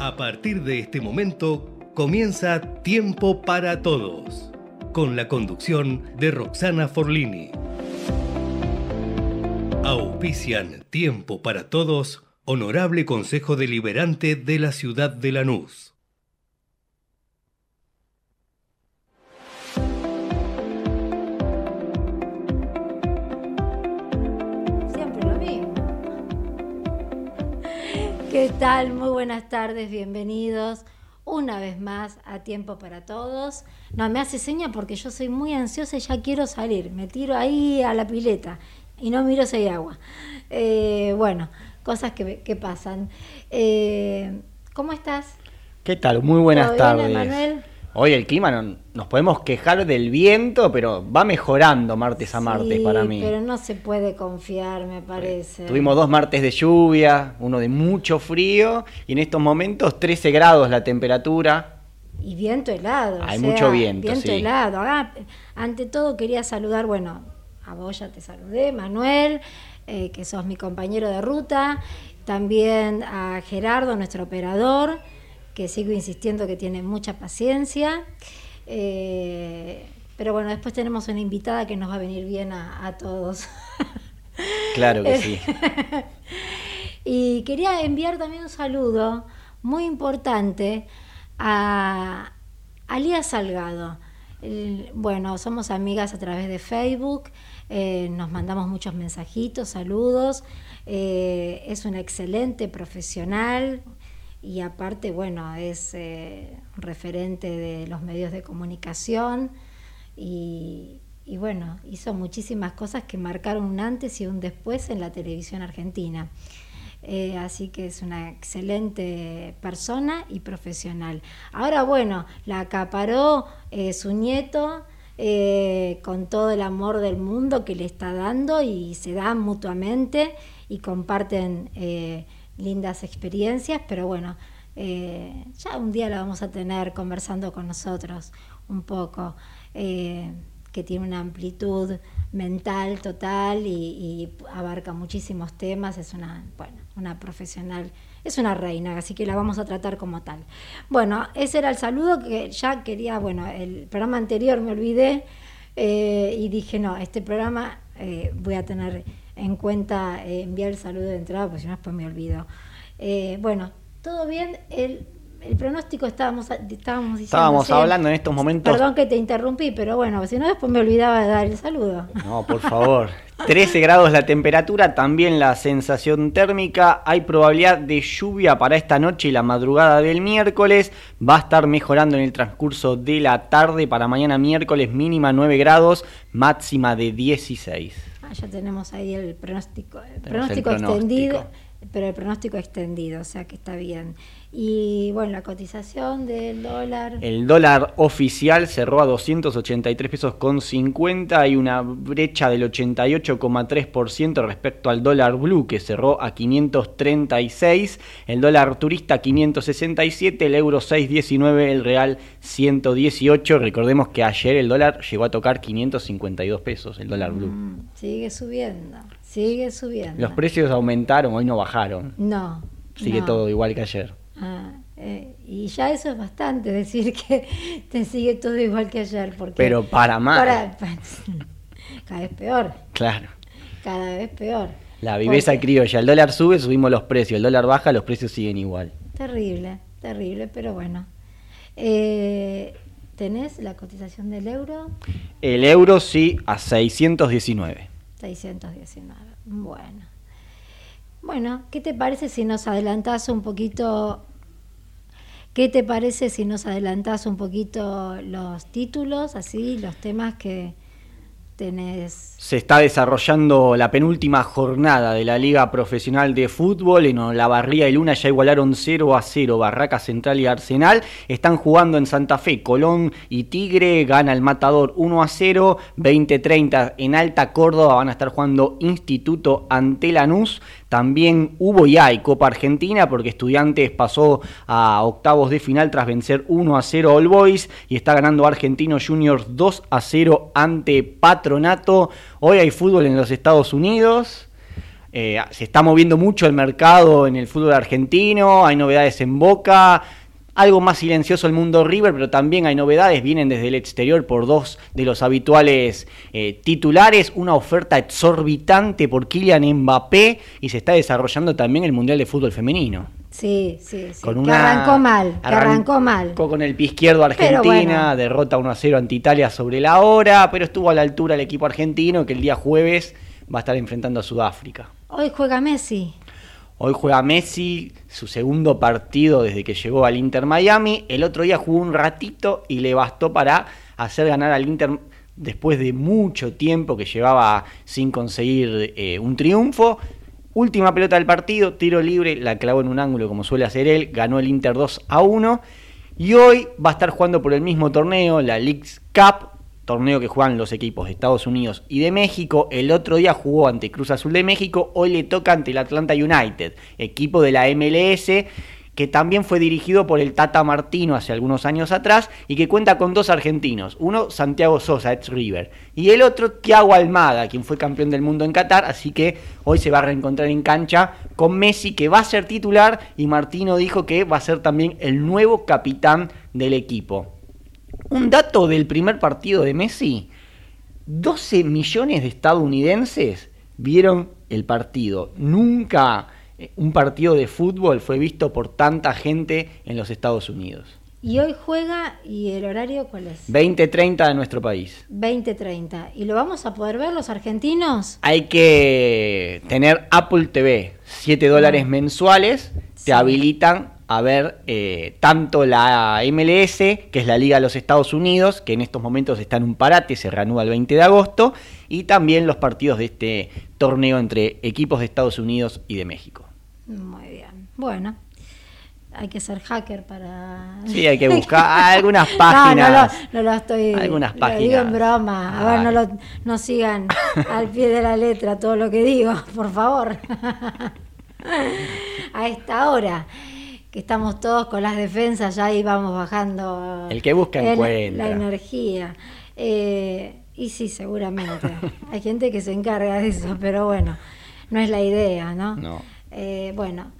A partir de este momento comienza Tiempo para Todos, con la conducción de Roxana Forlini. Auspician Tiempo para Todos, Honorable Consejo Deliberante de la Ciudad de Lanús. ¿Qué tal? Muy buenas tardes, bienvenidos una vez más a Tiempo para Todos. No, me hace seña porque yo soy muy ansiosa y ya quiero salir. Me tiro ahí a la pileta y no miro si hay agua. Eh, bueno, cosas que, que pasan. Eh, ¿Cómo estás? ¿Qué tal? Muy buenas ¿Todo bien, tardes. Hoy el clima no- nos podemos quejar del viento, pero va mejorando martes a martes Sí, para mí. Pero no se puede confiar, me parece. Tuvimos dos martes de lluvia, uno de mucho frío y en estos momentos 13 grados la temperatura. Y viento helado. o Hay sea, mucho viento, Viento sí. helado. Ah, ante todo quería saludar, bueno, a vos ya te saludé, Manuel, eh, que sos mi compañero de ruta. También a Gerardo, nuestro operador, que sigo insistiendo que tiene mucha paciencia. Eh, pero bueno, después tenemos una invitada que nos va a venir bien a, a todos. Claro que sí. Y quería enviar también un saludo muy importante a, a Lía Salgado. Bueno, somos amigas a través de Facebook, eh, nos mandamos muchos mensajitos, saludos. eh, es una excelente profesional y aparte, bueno, es eh, referente de los medios de comunicación y, bueno, hizo muchísimas cosas que marcaron un antes y un después en la televisión argentina. Eh, así que es una excelente persona y profesional. Ahora, bueno, la acaparó eh, su nieto con todo el amor del mundo que le está dando y se dan mutuamente y comparten lindas experiencias, pero bueno, eh, ya un día la vamos a tener conversando con nosotros un poco, eh, que tiene una amplitud mental total y, abarca muchísimos temas, es una, bueno, una profesional, es una reina, así que la vamos a tratar como tal. Bueno, ese era el saludo que ya quería, bueno, el programa anterior me olvidé eh, y dije, no, este programa voy a tener en cuenta eh, enviar el saludo de entrada, porque si no después me olvido. Eh, bueno, todo bien, el, el pronóstico estábamos, estábamos diciendo. Estábamos sí. hablando en estos momentos. Perdón que te interrumpí, pero bueno, si no después me olvidaba de dar el saludo. No, por favor. 13 grados la temperatura, también la sensación térmica. Hay probabilidad de lluvia para esta noche y la madrugada del miércoles. Va a estar mejorando en el transcurso de la tarde. Para mañana miércoles mínima 9 grados, máxima de 16. Ah, ya tenemos ahí el pronóstico, el Tenemos el pronóstico pronóstico. extendido, pero el pronóstico extendido, o sea que está bien. Y bueno, la cotización del dólar. El dólar oficial cerró a 283 pesos con 50 y una brecha del 88,3% respecto al dólar blue que cerró a 536, el dólar turista 567, el euro 619, el real 118. Recordemos que ayer el dólar llegó a tocar 552 pesos, el dólar blue. Mm, sigue subiendo, sigue subiendo. Los precios aumentaron, hoy no bajaron. No. Sigue no. todo igual que ayer. Ah, eh, y ya eso es bastante, decir que te sigue todo igual que ayer. Porque Pero para para- cada vez peor, Claro. cada vez peor. La viveza Porque- criolla. El dólar sube, subimos los precios. El dólar baja, los precios siguen igual. Terrible, terrible, pero bueno. Eh, ¿Tenés la cotización del euro? El euro sí a 619. 619. Bueno. Bueno, ¿qué te parece si nos adelantás un poquito? ¿Qué te parece si nos adelantás un poquito los títulos, así, los temas que tenés? Se está desarrollando la penúltima jornada de la Liga Profesional de Fútbol. En Olavarría y Luna ya igualaron 0 a 0. Barraca Central y Arsenal están jugando en Santa Fe. Colón y Tigre gana el Matador 1 a 0. 20-30 en Alta Córdoba van a estar jugando Instituto ante Lanús. También hubo y hay Copa Argentina porque Estudiantes pasó a octavos de final tras vencer 1 a 0 a All Boys y está ganando Argentino Juniors 2 a 0 ante Patronato. Hoy hay fútbol en los Estados Unidos. eh, se está moviendo mucho el mercado en el fútbol argentino, hay novedades en Boca, algo más silencioso el mundo River, pero también hay novedades, vienen desde el exterior por dos de los habituales eh, titulares, una oferta exorbitante por Kylian Mbappé y se está desarrollando también el Mundial de Fútbol Femenino. Sí, sí, sí. que arrancó mal, que arrancó mal. Con el pie izquierdo Argentina, derrota 1 a 0 ante Italia sobre la hora, pero estuvo a la altura el equipo argentino que el día jueves va a estar enfrentando a Sudáfrica. Hoy juega Messi. Hoy juega Messi, su segundo partido desde que llegó al Inter Miami. El otro día jugó un ratito y le bastó para hacer ganar al Inter después de mucho tiempo que llevaba sin conseguir eh, un triunfo. Última pelota del partido, tiro libre, la clavó en un ángulo como suele hacer él, ganó el Inter 2 a 1 y hoy va a estar jugando por el mismo torneo, la Leagues Cup, torneo que juegan los equipos de Estados Unidos y de México. El otro día jugó ante Cruz Azul de México, hoy le toca ante el Atlanta United, equipo de la MLS que también fue dirigido por el Tata Martino hace algunos años atrás y que cuenta con dos argentinos, uno Santiago Sosa, ex River, y el otro Thiago Almada, quien fue campeón del mundo en Qatar, así que hoy se va a reencontrar en cancha con Messi, que va a ser titular, y Martino dijo que va a ser también el nuevo capitán del equipo. Un dato del primer partido de Messi, 12 millones de estadounidenses vieron el partido. Nunca eh, un partido de fútbol fue visto por tanta gente en los Estados Unidos. ¿Y hoy juega y el horario cuál es? 20.30 de nuestro país. 20.30. ¿Y lo vamos a poder ver los argentinos? Hay que tener Apple TV, 7 dólares ah. mensuales, te habilitan a ver eh, tanto la MLS, que es la Liga de los Estados Unidos, que en estos momentos está en un parate, se reanuda el 20 de agosto, y también los partidos de este torneo entre equipos de Estados Unidos y de México. Muy bien. Bueno, hay que ser hacker para. Sí, hay que buscar algunas páginas. No, no, lo, estoy. Algunas páginas. digo en broma. A ver, no, lo, no sigan al pie de la letra todo lo que digo, por favor. A esta hora que estamos todos con las defensas, ya ahí vamos bajando. El que busca encuentra. La energía. Eh, y sí, seguramente. Hay gente que se encarga de eso, pero bueno, no es la idea, ¿no? No. Eh, bueno,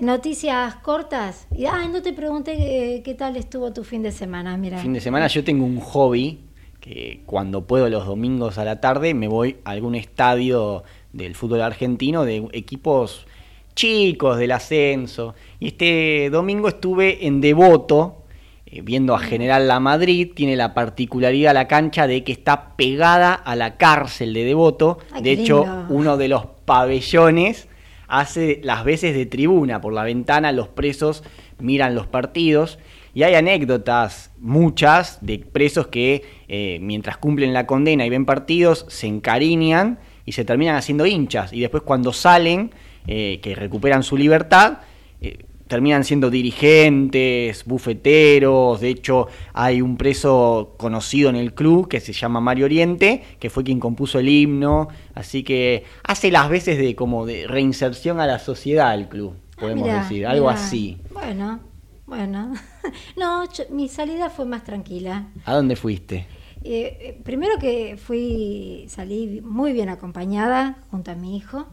noticias cortas. Y, ah, no te pregunté eh, qué tal estuvo tu fin de semana, mira. Fin de semana yo tengo un hobby que cuando puedo los domingos a la tarde me voy a algún estadio del fútbol argentino de equipos chicos del ascenso. Y este domingo estuve en Devoto, eh, viendo a General La Madrid. Tiene la particularidad la cancha de que está pegada a la cárcel de Devoto. de hecho, uno de los pabellones hace las veces de tribuna. Por la ventana los presos miran los partidos. Y hay anécdotas, muchas, de presos que eh, mientras cumplen la condena y ven partidos, se encariñan y se terminan haciendo hinchas. Y después cuando salen, eh, que recuperan su libertad, eh, terminan siendo dirigentes, bufeteros, de hecho hay un preso conocido en el club que se llama Mario Oriente, que fue quien compuso el himno, así que hace las veces de como de reinserción a la sociedad el club, podemos decir, algo así. Bueno, bueno. no, mi salida fue más tranquila. ¿A dónde fuiste? Eh, primero que fui, salí muy bien acompañada junto a mi hijo.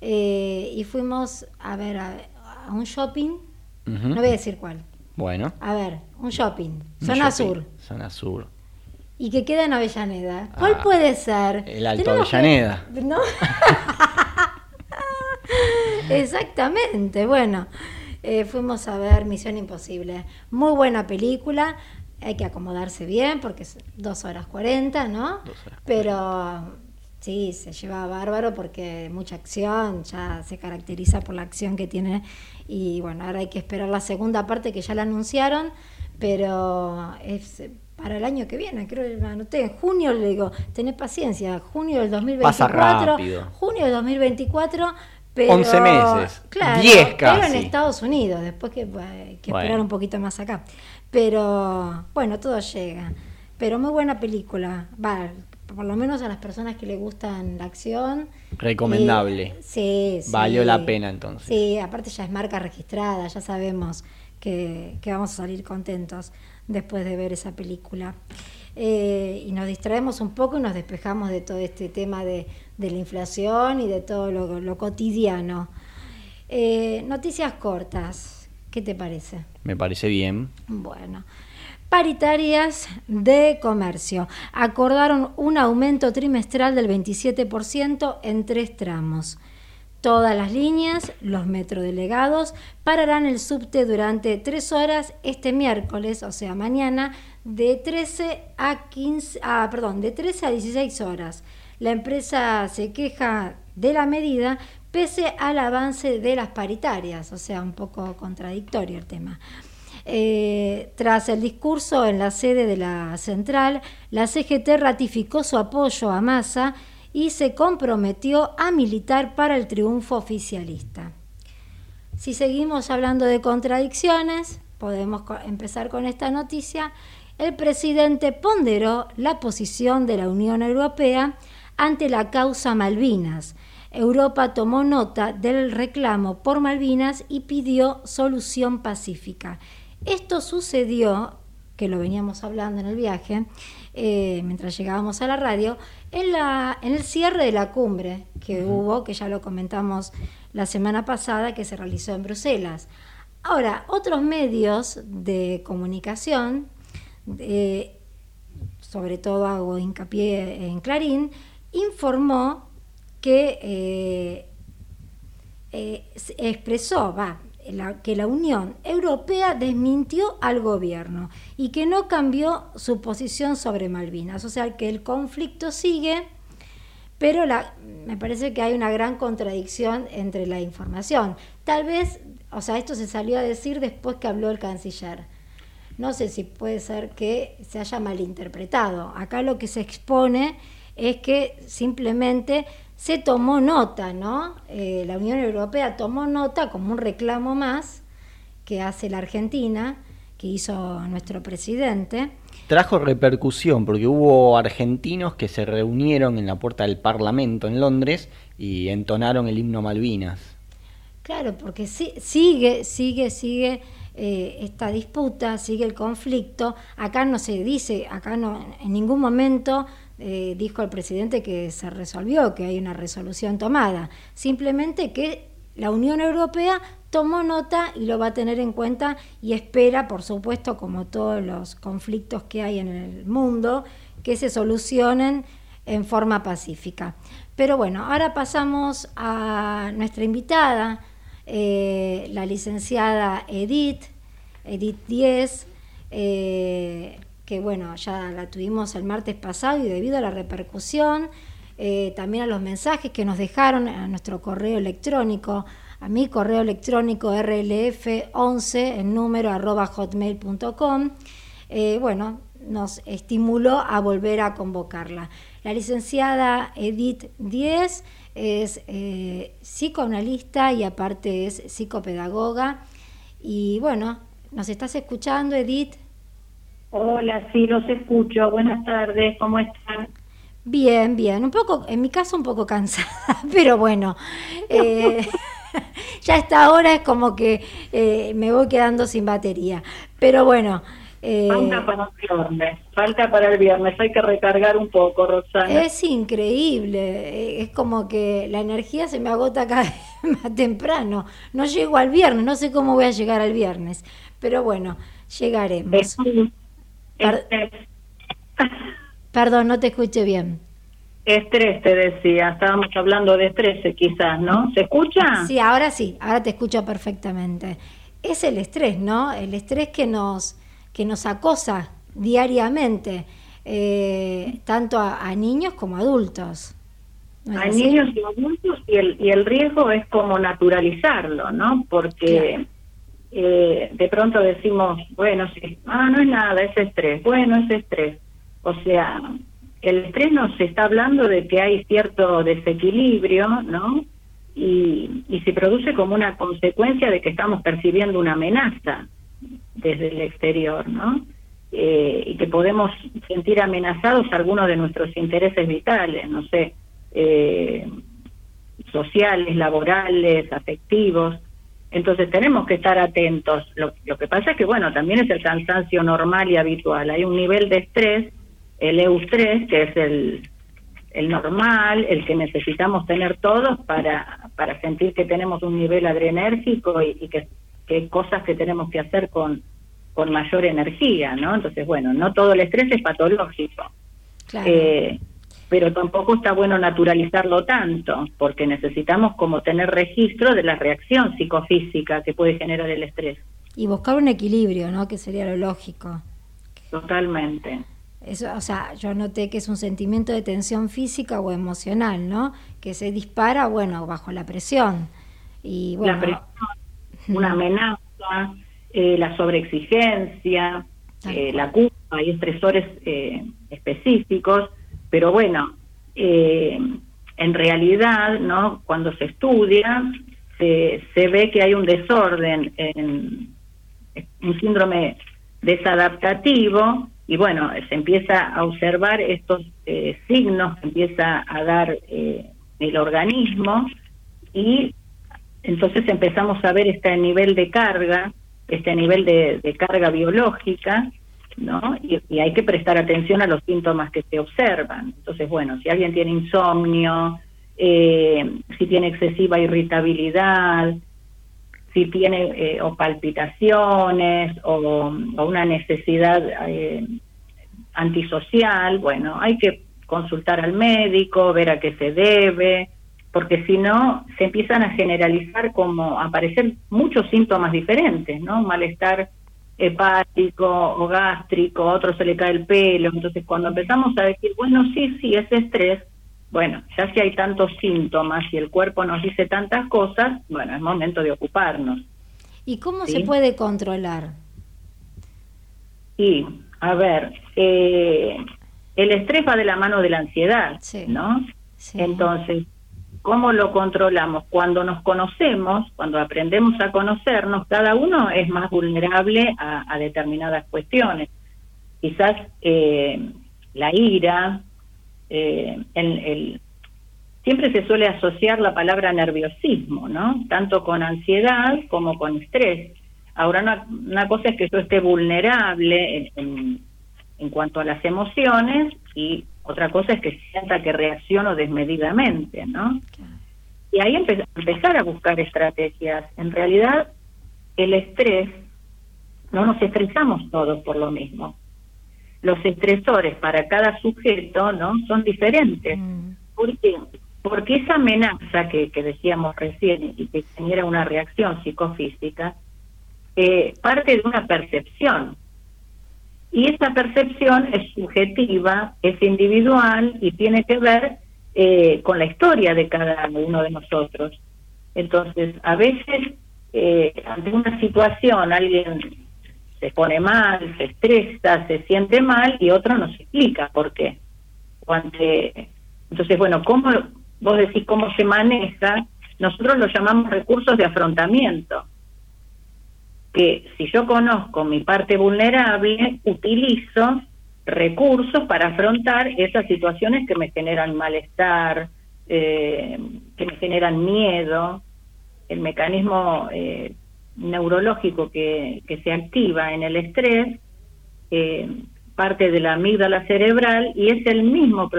Eh, y fuimos a ver a, un shopping, no voy a decir cuál. Bueno. A ver, un shopping, zona sur. Zona sur. Y que queda en Avellaneda. ¿Cuál ah, puede ser? El Alto Avellaneda. ¿No? Exactamente, bueno. Eh, fuimos a ver Misión Imposible. Muy buena película. Hay que acomodarse bien porque es dos horas cuarenta, ¿no? Pero Sí, se lleva bárbaro porque mucha acción, ya se caracteriza por la acción que tiene y bueno, ahora hay que esperar la segunda parte que ya la anunciaron, pero es para el año que viene, creo que anoté, en junio le digo, tenés paciencia, junio del 2024, junio del 2024, pero 11 meses, claro, 10 casi. Pero en Estados Unidos, después que hay que esperar un poquito más acá. Pero bueno, todo llega. Pero muy buena película, va, por lo menos a las personas que le gustan la acción. Recomendable. sí, sí. Valió la pena entonces. Sí, aparte ya es marca registrada, ya sabemos que, que vamos a salir contentos después de ver esa película. Eh, y nos distraemos un poco y nos despejamos de todo este tema de, de la inflación y de todo lo, lo cotidiano. Eh, noticias cortas, ¿qué te parece? Me parece bien. Bueno. Paritarias de comercio. Acordaron un aumento trimestral del 27% en tres tramos. Todas las líneas, los metrodelegados, pararán el subte durante tres horas este miércoles, o sea, mañana, de 13 a 15, ah, perdón, de 13 a 16 horas. La empresa se queja de la medida pese al avance de las paritarias, o sea, un poco contradictorio el tema. Eh, tras el discurso en la sede de la central, la CGT ratificó su apoyo a Massa y se comprometió a militar para el triunfo oficialista. Si seguimos hablando de contradicciones, podemos empezar con esta noticia. El presidente ponderó la posición de la Unión Europea ante la causa Malvinas. Europa tomó nota del reclamo por Malvinas y pidió solución pacífica. Esto sucedió, que lo veníamos hablando en el viaje, eh, mientras llegábamos a la radio, en, la, en el cierre de la cumbre que hubo, que ya lo comentamos la semana pasada, que se realizó en Bruselas. Ahora, otros medios de comunicación, sobre todo hago hincapié en Clarín, informó que eh, eh, expresó, va, que la Unión Europea desmintió al gobierno y que no cambió su posición sobre Malvinas. O sea, que el conflicto sigue, pero me parece que hay una gran contradicción entre la información. Tal vez, o sea, esto se salió a decir después que habló el canciller. No sé si puede ser que se haya malinterpretado. Acá lo que se expone es que simplemente se tomó nota, ¿no? Eh, la Unión Europea tomó nota como un reclamo más que hace la Argentina, que hizo nuestro presidente. Trajo repercusión porque hubo argentinos que se reunieron en la puerta del Parlamento en Londres y entonaron el himno Malvinas. Claro, porque sigue, sigue, sigue eh, esta disputa, sigue el conflicto. Acá no se dice, acá no, en ningún momento eh, dijo el presidente que se resolvió, que hay una resolución tomada. Simplemente que la Unión Europea tomó nota y lo va a tener en cuenta y espera, por supuesto, como todos los conflictos que hay en el mundo, que se solucionen en forma pacífica. Pero bueno, ahora pasamos a nuestra invitada, eh, la licenciada Edith, Edith Diez, eh, que bueno, ya la tuvimos el martes pasado y debido a la repercusión, eh, también a los mensajes que nos dejaron a nuestro correo electrónico, a mi correo electrónico rlf11 en número arroba hotmail.com, eh, bueno, nos estimuló a volver a convocarla. La licenciada Edith Díez es eh, psicoanalista y aparte es psicopedagoga. Y bueno, ¿nos estás escuchando, Edith? Hola, sí, los escucho. Buenas tardes, ¿cómo están? Bien, bien. Un poco, en mi caso, un poco cansada, pero bueno. Eh, ya a esta hora es como que eh, me voy quedando sin batería. Pero bueno. Eh, falta para el viernes, falta para el viernes, hay que recargar un poco, Roxana. Es increíble, es como que la energía se me agota cada vez más temprano. No llego al viernes, no sé cómo voy a llegar al viernes, pero bueno, llegaremos. Perdón, no te escuché bien. Estrés, te decía. Estábamos hablando de estrés, quizás, ¿no? ¿Se escucha? Sí, ahora sí, ahora te escucho perfectamente. Es el estrés, ¿no? El estrés que nos, que nos acosa diariamente, eh, tanto a, niños como a adultos. a niños y adultos, y el, y el riesgo es como naturalizarlo, ¿no? Porque eh, de pronto decimos, bueno, sí, ah, no es nada, es estrés, bueno, es estrés. O sea, el estrés nos está hablando de que hay cierto desequilibrio, ¿no? Y, y se produce como una consecuencia de que estamos percibiendo una amenaza desde el exterior, ¿no? eh, y que podemos sentir amenazados algunos de nuestros intereses vitales, no sé, eh, sociales, laborales, afectivos. Entonces tenemos que estar atentos. Lo, lo, que pasa es que, bueno, también es el cansancio normal y habitual. Hay un nivel de estrés, el EU3, que es el, el normal, el que necesitamos tener todos para, para sentir que tenemos un nivel adrenérgico y, y que, que hay cosas que tenemos que hacer con, con mayor energía, ¿no? Entonces, bueno, no todo el estrés es patológico. Eh, pero tampoco está bueno naturalizarlo tanto, porque necesitamos como tener registro de la reacción psicofísica que puede generar el estrés. Y buscar un equilibrio, ¿no? Que sería lo lógico. Totalmente. Eso, o sea, yo noté que es un sentimiento de tensión física o emocional, ¿no? Que se dispara, bueno, bajo la presión. Y bueno, la presión, una amenaza, eh, la sobreexigencia, eh, la culpa, hay estresores eh, específicos, pero bueno, eh, en realidad, ¿no? Cuando se estudia, se, se ve que hay un desorden, en, un síndrome desadaptativo, y bueno, se empieza a observar estos eh, signos que empieza a dar eh, el organismo y entonces empezamos a ver este nivel de carga, este nivel de, de carga biológica, ¿no? Y, hay que prestar atención a los síntomas que se observan. Entonces, bueno, si alguien tiene insomnio, eh, si tiene excesiva irritabilidad, si tiene eh, o palpitaciones o, una necesidad eh, antisocial, bueno, hay que consultar al médico, ver a qué se debe, porque si no se empiezan a generalizar como a aparecer muchos síntomas diferentes, ¿no? Malestar hepático o gástrico, a otro se le cae el pelo. Entonces, cuando empezamos a decir, bueno, sí, sí, es estrés, bueno, ya si hay tantos síntomas y el cuerpo nos dice tantas cosas, bueno, es momento de ocuparnos. ¿Y cómo se puede controlar? Y, a ver, eh, el estrés va de la mano de la ansiedad, ¿no? Entonces, ¿Cómo lo controlamos? Cuando nos conocemos, cuando aprendemos a conocernos, cada uno es más vulnerable a, determinadas cuestiones. Quizás eh, la ira, eh, el, siempre se suele asociar la palabra nerviosismo, ¿no? Tanto con ansiedad como con estrés. Ahora, una, cosa es que yo esté vulnerable en, en cuanto a las emociones y otra cosa es que sienta que reacciono desmedidamente, ¿no? Y ahí empezar a buscar estrategias. En realidad, el estrés, no nos estresamos todos por lo mismo. Los estresores para cada sujeto, ¿no? Son diferentes. Mm. ¿Por qué? Porque esa amenaza que, que decíamos recién y que genera una reacción psicofísica, eh, parte de una percepción y esa percepción es subjetiva, es individual y tiene que ver eh, con la historia de cada uno de nosotros. Entonces, a veces, eh, ante una situación, alguien se pone mal, se estresa, se siente mal y otro no se explica por qué. entonces, bueno, ¿cómo, vos decís cómo se maneja? Nosotros lo llamamos recursos de afrontamiento que si yo conozco mi parte vulnerable, utilizo recursos para afrontar esas situaciones que me generan malestar, eh, que me generan miedo, el mecanismo eh, neurológico que, que, se activa en el estrés, eh, parte de la amígdala cerebral y es el mismo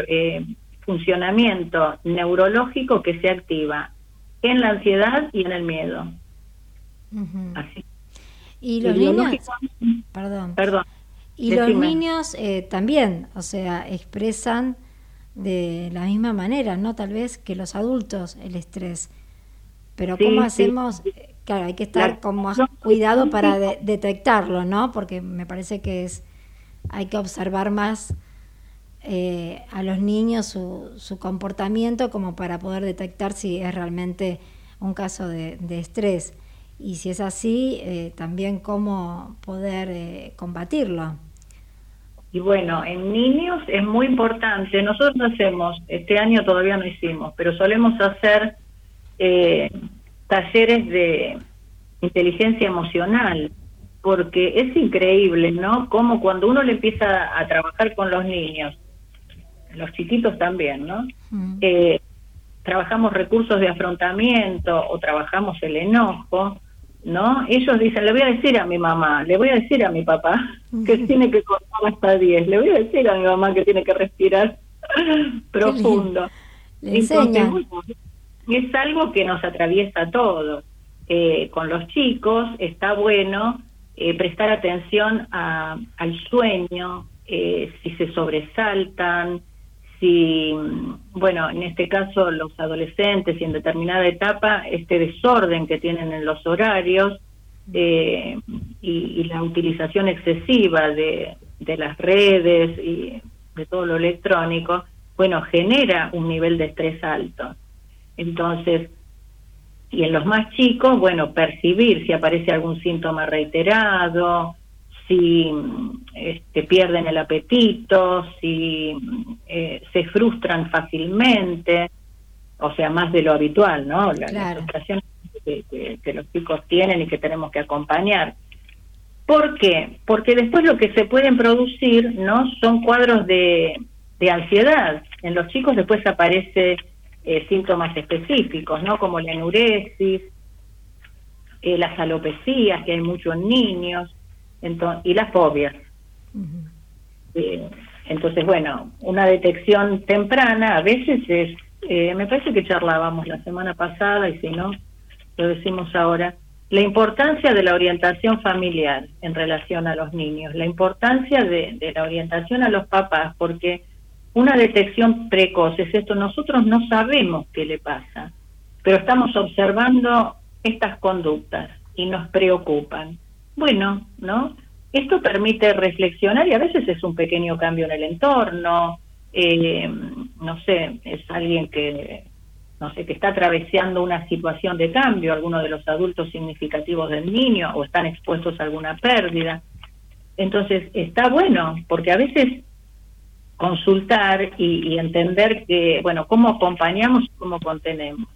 funcionamiento neurológico que se activa en la ansiedad y en el miedo. Así y los niños, perdón, perdón y los niños eh, también, o sea, expresan de la misma manera, ¿no? Tal vez que los adultos el estrés. Pero ¿cómo hacemos? Claro, hay que estar con más cuidado para detectarlo, ¿no? Porque me parece que es hay que observar más eh, a los niños su, su comportamiento como para poder detectar si es realmente un caso de, de estrés y si es así, eh, también cómo poder eh, combatirlo. Y bueno, en niños es muy importante, nosotros hacemos, este año todavía no hicimos, pero solemos hacer eh, talleres de inteligencia emocional porque es increíble, ¿no? Como cuando uno le empieza a trabajar con los niños, los chiquitos también, ¿no? Mm. Eh, trabajamos recursos de afrontamiento o trabajamos el enojo, ¿no? Ellos dicen, le voy a decir a mi mamá, le voy a decir a mi papá que tiene que contar hasta 10, le voy a decir a mi mamá que tiene que respirar profundo. es algo que nos atraviesa a todos. Eh, con los chicos está bueno eh, prestar atención a, al sueño, eh, si se sobresaltan, si, bueno, en este caso los adolescentes y en determinada etapa, este desorden que tienen en los horarios eh, y, la utilización excesiva de, de las redes y de todo lo electrónico, bueno, genera un nivel de estrés alto. Entonces, y en los más chicos, bueno, percibir si aparece algún síntoma reiterado, si este, pierden el apetito, si eh, se frustran fácilmente, o sea, más de lo habitual, ¿no? La, frustración que, que, los chicos tienen y que tenemos que acompañar. ¿Por qué? Porque después lo que se pueden producir, ¿no? Son cuadros de, de ansiedad. En los chicos después aparece eh, síntomas específicos, ¿no? Como la enuresis, eh, las alopecias, que hay mucho en niños, entonces, y las fobias. Eh, entonces, bueno, una detección temprana a veces es, eh, me parece que charlábamos la semana pasada y si no, lo decimos ahora, la importancia de la orientación familiar en relación a los niños, la importancia de, de la orientación a los papás, porque una detección precoz es esto, nosotros no sabemos qué le pasa, pero estamos observando estas conductas y nos preocupan. Bueno, ¿no? Esto permite reflexionar y a veces es un pequeño cambio en el entorno, eh, no sé, es alguien que, no sé, que está atravesando una situación de cambio, alguno de los adultos significativos del niño o están expuestos a alguna pérdida. Entonces, está bueno, porque a veces consultar y, entender que, bueno, cómo acompañamos y cómo contenemos.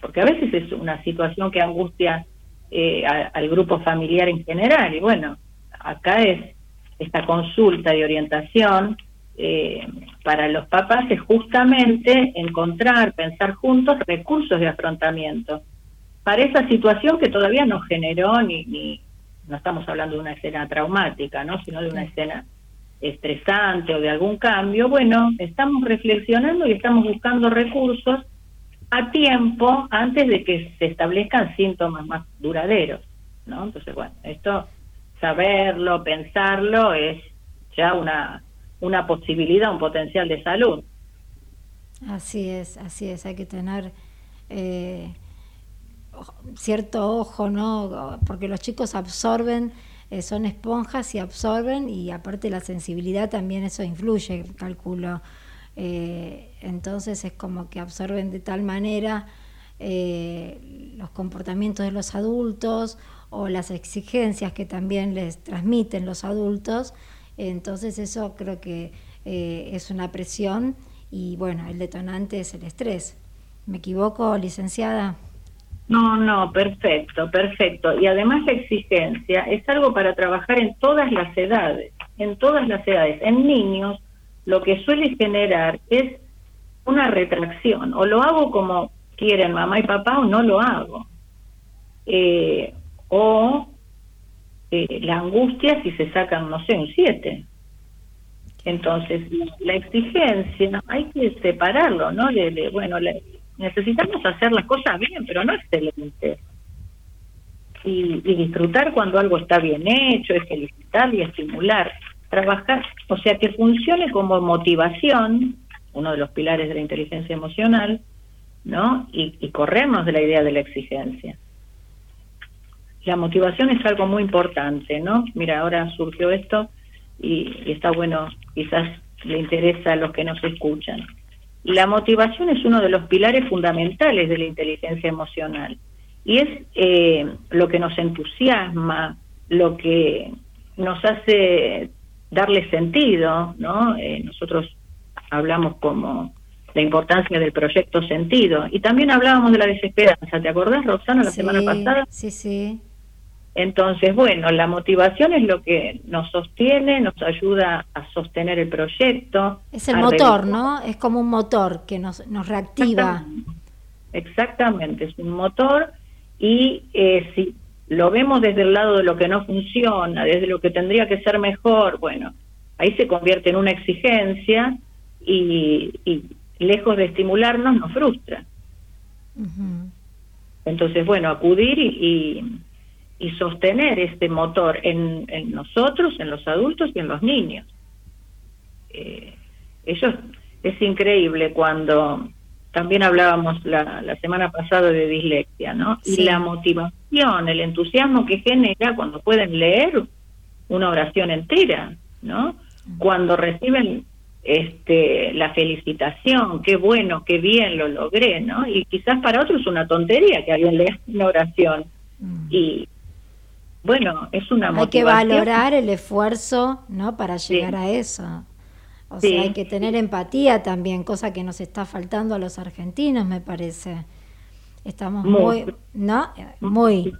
Porque a veces es una situación que angustia eh, al grupo familiar en general. Y bueno, acá es esta consulta de orientación eh, para los papás es justamente encontrar, pensar juntos recursos de afrontamiento para esa situación que todavía no generó ni, ni no estamos hablando de una escena traumática, ¿no? sino de una escena estresante o de algún cambio, bueno, estamos reflexionando y estamos buscando recursos a tiempo antes de que se establezcan síntomas más duraderos, ¿no? Entonces, bueno, esto saberlo, pensarlo es ya una una posibilidad, un potencial de salud. Así es, así es, hay que tener eh, cierto ojo, ¿no? Porque los chicos absorben eh, son esponjas y absorben y aparte la sensibilidad también eso influye, calculo. Eh, entonces es como que absorben de tal manera eh, los comportamientos de los adultos o las exigencias que también les transmiten los adultos. Entonces eso creo que es una presión y bueno, el detonante es el estrés. ¿Me equivoco, licenciada? No, no, perfecto, perfecto. Y además la exigencia es algo para trabajar en todas las edades, en todas las edades. En niños lo que suele generar es una retracción, o lo hago como quieren mamá y papá o no lo hago. Eh, o eh, la angustia si se sacan, no sé, un 7. Entonces, la exigencia hay que separarlo, ¿no? bueno, la, Necesitamos hacer las cosas bien, pero no excelente. Y, disfrutar cuando algo está bien hecho, es felicitar y estimular. Trabajar, o sea, que funcione como motivación, uno de los pilares de la inteligencia emocional, ¿no? Y, y corremos de la idea de la exigencia. La motivación es algo muy importante, ¿no? Mira, ahora surgió esto y, y está bueno, quizás le interesa a los que nos escuchan. La motivación es uno de los pilares fundamentales de la inteligencia emocional y es eh, lo que nos entusiasma, lo que nos hace darle sentido, ¿no? Eh, nosotros hablamos como la importancia del proyecto sentido y también hablábamos de la desesperanza, ¿te acordás, Roxana, la semana pasada? Sí, sí. Entonces, bueno, la motivación es lo que nos sostiene, nos ayuda a sostener el proyecto. Es el motor, ¿no? Es como un motor que nos, nos reactiva. Exactamente, es un motor y eh, si lo vemos desde el lado de lo que no funciona, desde lo que tendría que ser mejor, bueno, ahí se convierte en una exigencia y, lejos de estimularnos nos frustra. Entonces, bueno, acudir y, y, sostener este motor en, en, nosotros, en los adultos y en los niños. Eh, ellos, es increíble cuando también hablábamos la, la semana pasada de dislexia, ¿no? Y la motivación, el entusiasmo que genera cuando pueden leer una oración entera, ¿no? Cuando reciben este la felicitación, qué bueno, qué bien lo logré, ¿no? Y quizás para otros es una tontería que alguien lea una oración. Mm. Y bueno, es una motivación. Hay que valorar el esfuerzo, ¿no? Para llegar a eso. O sea, hay que tener empatía también, cosa que nos está faltando a los argentinos, me parece. Estamos muy, ¿no? Muy.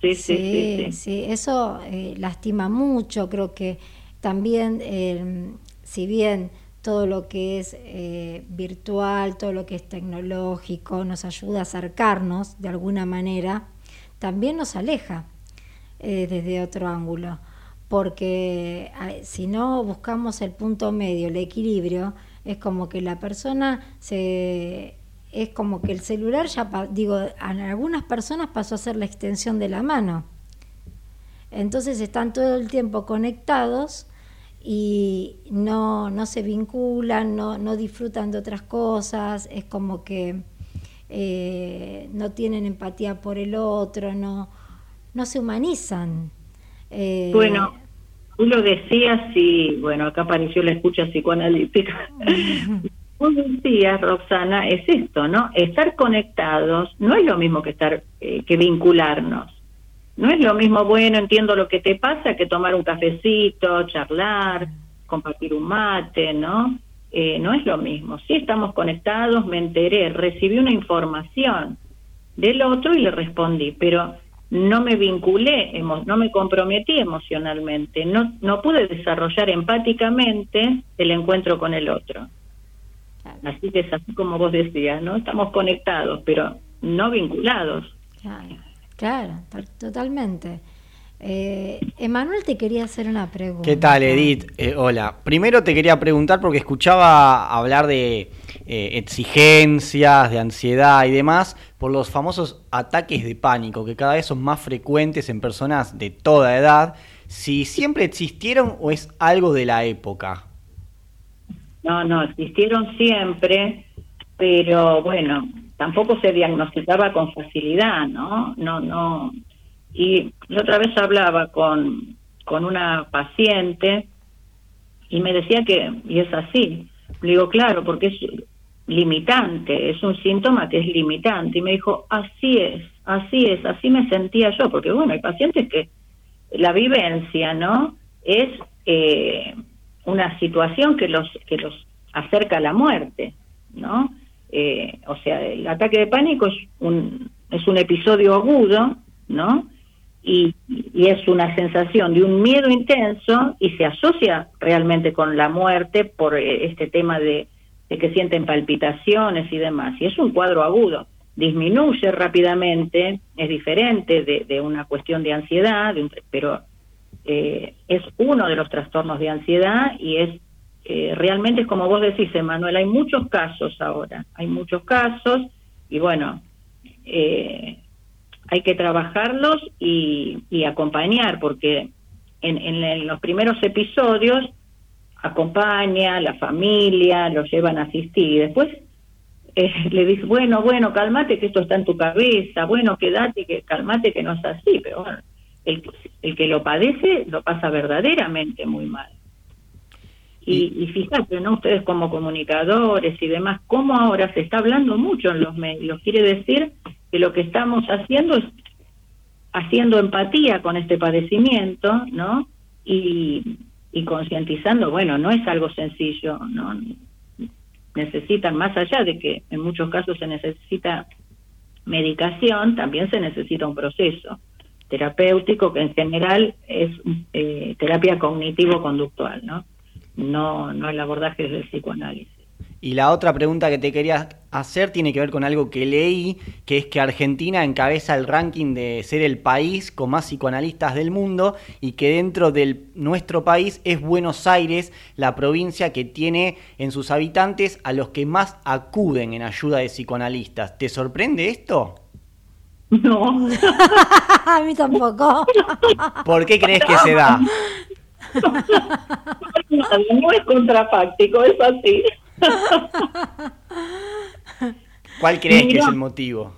Sí, sí, sí. eso eh, lastima mucho. Creo que también, eh, si bien todo lo que es eh, virtual, todo lo que es tecnológico, nos ayuda a acercarnos de alguna manera, también nos aleja desde otro ángulo porque si no buscamos el punto medio, el equilibrio, es como que la persona se es como que el celular ya digo, en algunas personas pasó a ser la extensión de la mano. Entonces están todo el tiempo conectados y no, no se vinculan, no, no disfrutan de otras cosas, es como que eh, no tienen empatía por el otro, no, no se humanizan. Eh, bueno, tú lo decías y, bueno, acá apareció la escucha psicoanalítica. Vos decías, Roxana, es esto, ¿no? Estar conectados no es lo mismo que estar, eh, que vincularnos. No es lo mismo, bueno, entiendo lo que te pasa, que tomar un cafecito, charlar, compartir un mate, ¿no? Eh, no es lo mismo. Si estamos conectados, me enteré, recibí una información del otro y le respondí, pero no me vinculé, no me comprometí emocionalmente, no, no pude desarrollar empáticamente el encuentro con el otro. Así que es así como vos decías, ¿no? Estamos conectados, pero no vinculados. Claro, totalmente. Eh, Emanuel te quería hacer una pregunta. ¿Qué tal, Edith? Eh, hola. Primero te quería preguntar porque escuchaba hablar de eh, exigencias, de ansiedad y demás por los famosos ataques de pánico que cada vez son más frecuentes en personas de toda edad. Si siempre existieron o es algo de la época. No, no, existieron siempre, pero bueno, tampoco se diagnosticaba con facilidad, ¿no? No, no, y la otra vez hablaba con, con una paciente y me decía que, y es así, le digo, claro, porque es limitante, es un síntoma que es limitante. Y me dijo, así es, así es, así me sentía yo, porque bueno, hay pacientes que la vivencia, ¿no? Es eh, una situación que los, que los acerca a la muerte, ¿no? Eh, o sea, el ataque de pánico es un, es un episodio agudo, ¿no? y, es una sensación de un miedo intenso y se asocia realmente con la muerte por eh, este tema de, que sienten palpitaciones y demás. Y es un cuadro agudo. Disminuye rápidamente, es diferente de, una cuestión de ansiedad, pero eh, es uno de los trastornos de ansiedad y es eh, realmente es como vos decís, Emanuel, hay muchos casos ahora, hay muchos casos y bueno, eh, hay que trabajarlos y, acompañar, porque en, los primeros episodios acompaña, la familia, los llevan a asistir y después eh, le dice, bueno, bueno, cálmate que esto está en tu cabeza, bueno, quédate, que cálmate que no es así, pero bueno, el, el que lo padece lo pasa verdaderamente muy mal. Y, y fíjate, ¿no? Ustedes como comunicadores y demás, cómo ahora se está hablando mucho en los medios. Quiere decir que lo que estamos haciendo es haciendo empatía con este padecimiento, ¿no? Y, y concientizando, bueno, no es algo sencillo, ¿no? Necesitan, más allá de que en muchos casos se necesita medicación, también se necesita un proceso. Terapéutico que en general es eh, terapia cognitivo-conductual, ¿no? No, no el abordaje del psicoanálisis. Y la otra pregunta que te quería hacer tiene que ver con algo que leí, que es que Argentina encabeza el ranking de ser el país con más psicoanalistas del mundo y que dentro de nuestro país es Buenos Aires la provincia que tiene en sus habitantes a los que más acuden en ayuda de psicoanalistas. ¿Te sorprende esto? No. a mí tampoco. ¿Por qué crees que se da? no es contrafáctico, es así. ¿Cuál crees que es el motivo?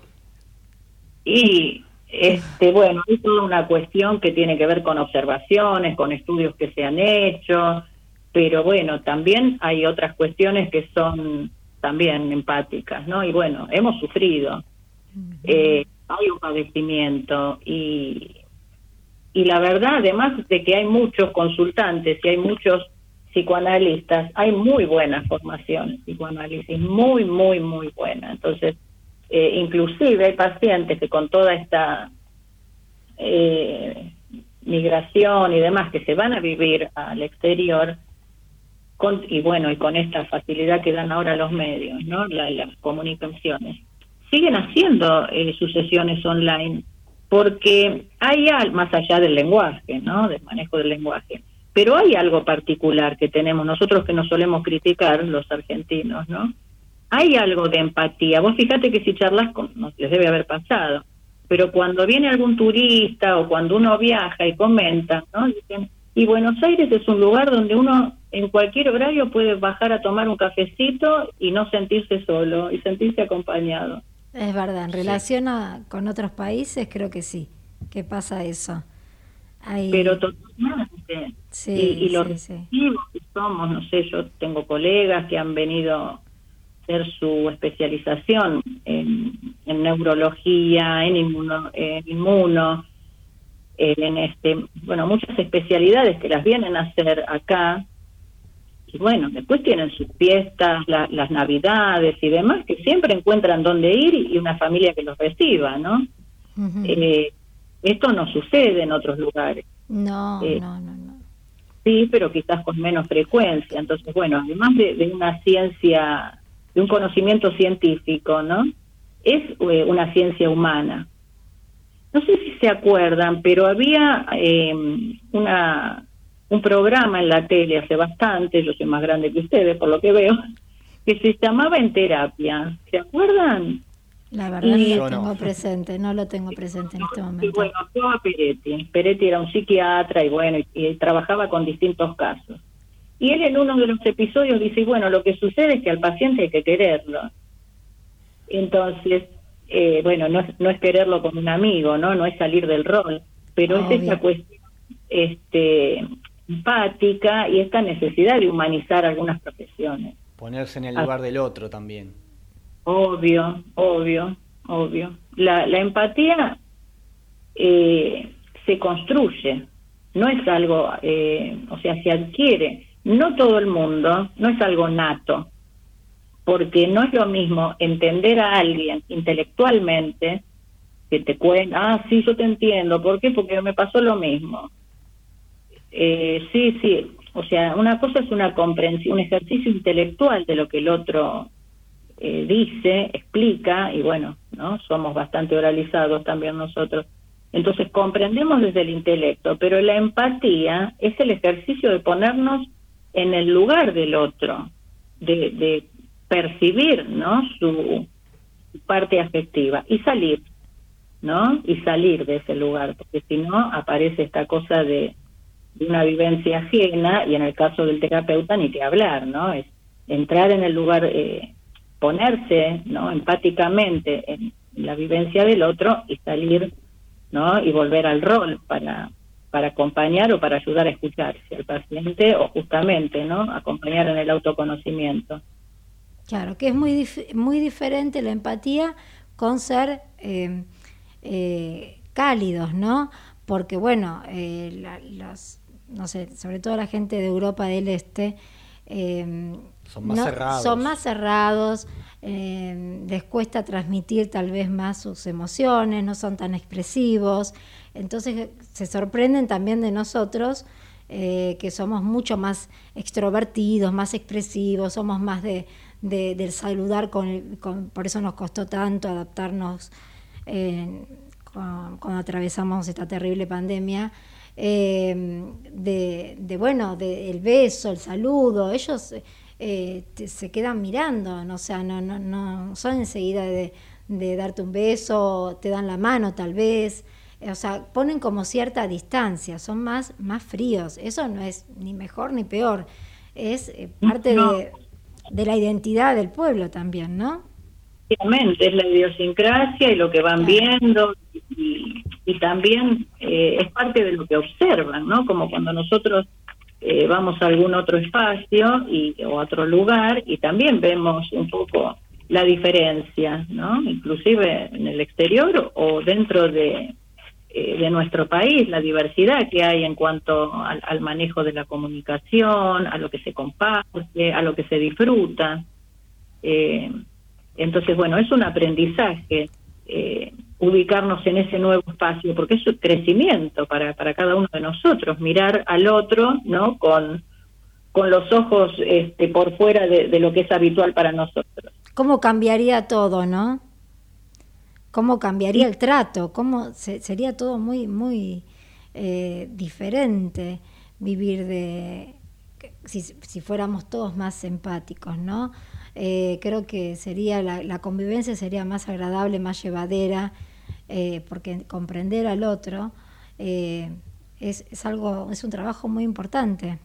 Y este, bueno, es toda una cuestión que tiene que ver con observaciones, con estudios que se han hecho, pero bueno, también hay otras cuestiones que son también empáticas, ¿no? Y bueno, hemos sufrido, eh, hay un padecimiento y, y la verdad, además de que hay muchos consultantes y hay muchos psicoanalistas, hay muy buena formación en psicoanálisis, muy, muy, muy buena. Entonces, eh, inclusive hay pacientes que con toda esta eh, migración y demás que se van a vivir al exterior, con, y bueno, y con esta facilidad que dan ahora los medios, ¿no? las comunicaciones, siguen haciendo eh, sus sesiones online porque hay, más allá del lenguaje, ¿no? Del manejo del lenguaje, pero hay algo particular que tenemos nosotros que nos solemos criticar, los argentinos, ¿no? Hay algo de empatía. Vos fíjate que si charlas con, no, les debe haber pasado, pero cuando viene algún turista o cuando uno viaja y comenta, ¿no? Dicen, y Buenos Aires es un lugar donde uno en cualquier horario puede bajar a tomar un cafecito y no sentirse solo y sentirse acompañado. Es verdad, en relación a, con otros países creo que sí, que pasa eso. Pero totalmente. Sí, y, y lo que somos, no sé, yo tengo colegas que han venido a hacer su especialización en, neurología, en inmuno, en inmuno, en este, bueno, muchas especialidades que las vienen a hacer acá. Y bueno, después tienen sus fiestas, las navidades y demás, que siempre encuentran dónde ir y una familia que los reciba, ¿no? Esto no sucede en otros lugares. No, eh, no, no, no. Sí, pero quizás con menos frecuencia. Entonces, bueno, además de, una ciencia, de un conocimiento científico, ¿no? Es eh, una ciencia humana. No sé si se acuerdan, pero había eh, una un programa en la tele hace bastante, yo soy más grande que ustedes por lo que veo, que se llamaba En Terapia. ¿Se acuerdan? La verdad no lo tengo presente, no lo tengo presente en este momento. Y bueno, yo a Peretti. Peretti era un psiquiatra y bueno, y, trabajaba con distintos casos. Y él en uno de los episodios dice, bueno, lo que sucede es que al paciente hay que quererlo. Entonces, eh, bueno, no es, no es quererlo como un amigo, ¿no? No es salir del rol, pero es esta cuestión este, empática y esta necesidad de humanizar algunas profesiones. Ponerse en el lugar del otro también. Obvio, obvio, obvio. La, la empatía eh, se construye, no es algo, eh, o sea, se adquiere. No todo el mundo, no es algo nato, porque no es lo mismo entender a alguien intelectualmente que te cuenta, ah, sí, yo te entiendo, ¿por qué? Porque me pasó lo mismo. Eh, sí, sí, o sea, una cosa es una comprensión, un ejercicio intelectual de lo que el otro eh, dice, explica, y bueno, ¿no? Somos bastante oralizados también nosotros. Entonces comprendemos desde el intelecto, pero la empatía es el ejercicio de ponernos en el lugar del otro, de, de percibir, ¿no? Su, parte afectiva y salir, ¿no? Y salir de ese lugar, porque si no aparece esta cosa de una vivencia ajena y en el caso del terapeuta ni que hablar, ¿no? Es entrar en el lugar eh, ponerse no empáticamente en la vivencia del otro y salir no y volver al rol para para acompañar o para ayudar a escucharse al paciente o justamente no acompañar en el autoconocimiento. Claro que es muy muy diferente la empatía con ser eh, eh, cálidos no porque bueno eh, los no sé sobre todo la gente de Europa del Este Son más cerrados. Son más cerrados, eh, les cuesta transmitir tal vez más sus emociones, no son tan expresivos. Entonces se sorprenden también de nosotros eh, que somos mucho más extrovertidos, más expresivos, somos más de, del saludar, con, por eso nos costó tanto adaptarnos eh, cuando, atravesamos esta terrible pandemia. Eh, de, bueno, del beso, el saludo, ellos se quedan mirando, ¿no? o sea, no, no, no son enseguida de, de darte un beso, te dan la mano tal vez, o sea, ponen como cierta distancia, son más, más fríos. Eso no es ni mejor ni peor, es eh, parte de, la identidad del pueblo también, ¿no? Obviamente, es la idiosincrasia y lo que van viendo y, también eh, es parte de lo que observan, ¿no? Como cuando nosotros eh, vamos a algún otro espacio y, o a otro lugar y también vemos un poco la diferencia, ¿no? Inclusive en el exterior o dentro de, eh, de nuestro país, la diversidad que hay en cuanto al, manejo de la comunicación, a lo que se comparte, a lo que se disfruta. Eh, entonces, bueno, es un aprendizaje eh, ubicarnos en ese nuevo espacio, porque es un crecimiento para, para cada uno de nosotros, mirar al otro, ¿no? Con, con los ojos este, por fuera de, de lo que es habitual para nosotros. ¿Cómo cambiaría todo, no? cómo cambiaría el trato, cómo sería todo muy, muy eh, diferente vivir de, si, fuéramos todos más empáticos, ¿no? Eh, creo que sería la, convivencia sería más agradable, más llevadera, eh, porque comprender al otro es, es algo, es un trabajo muy importante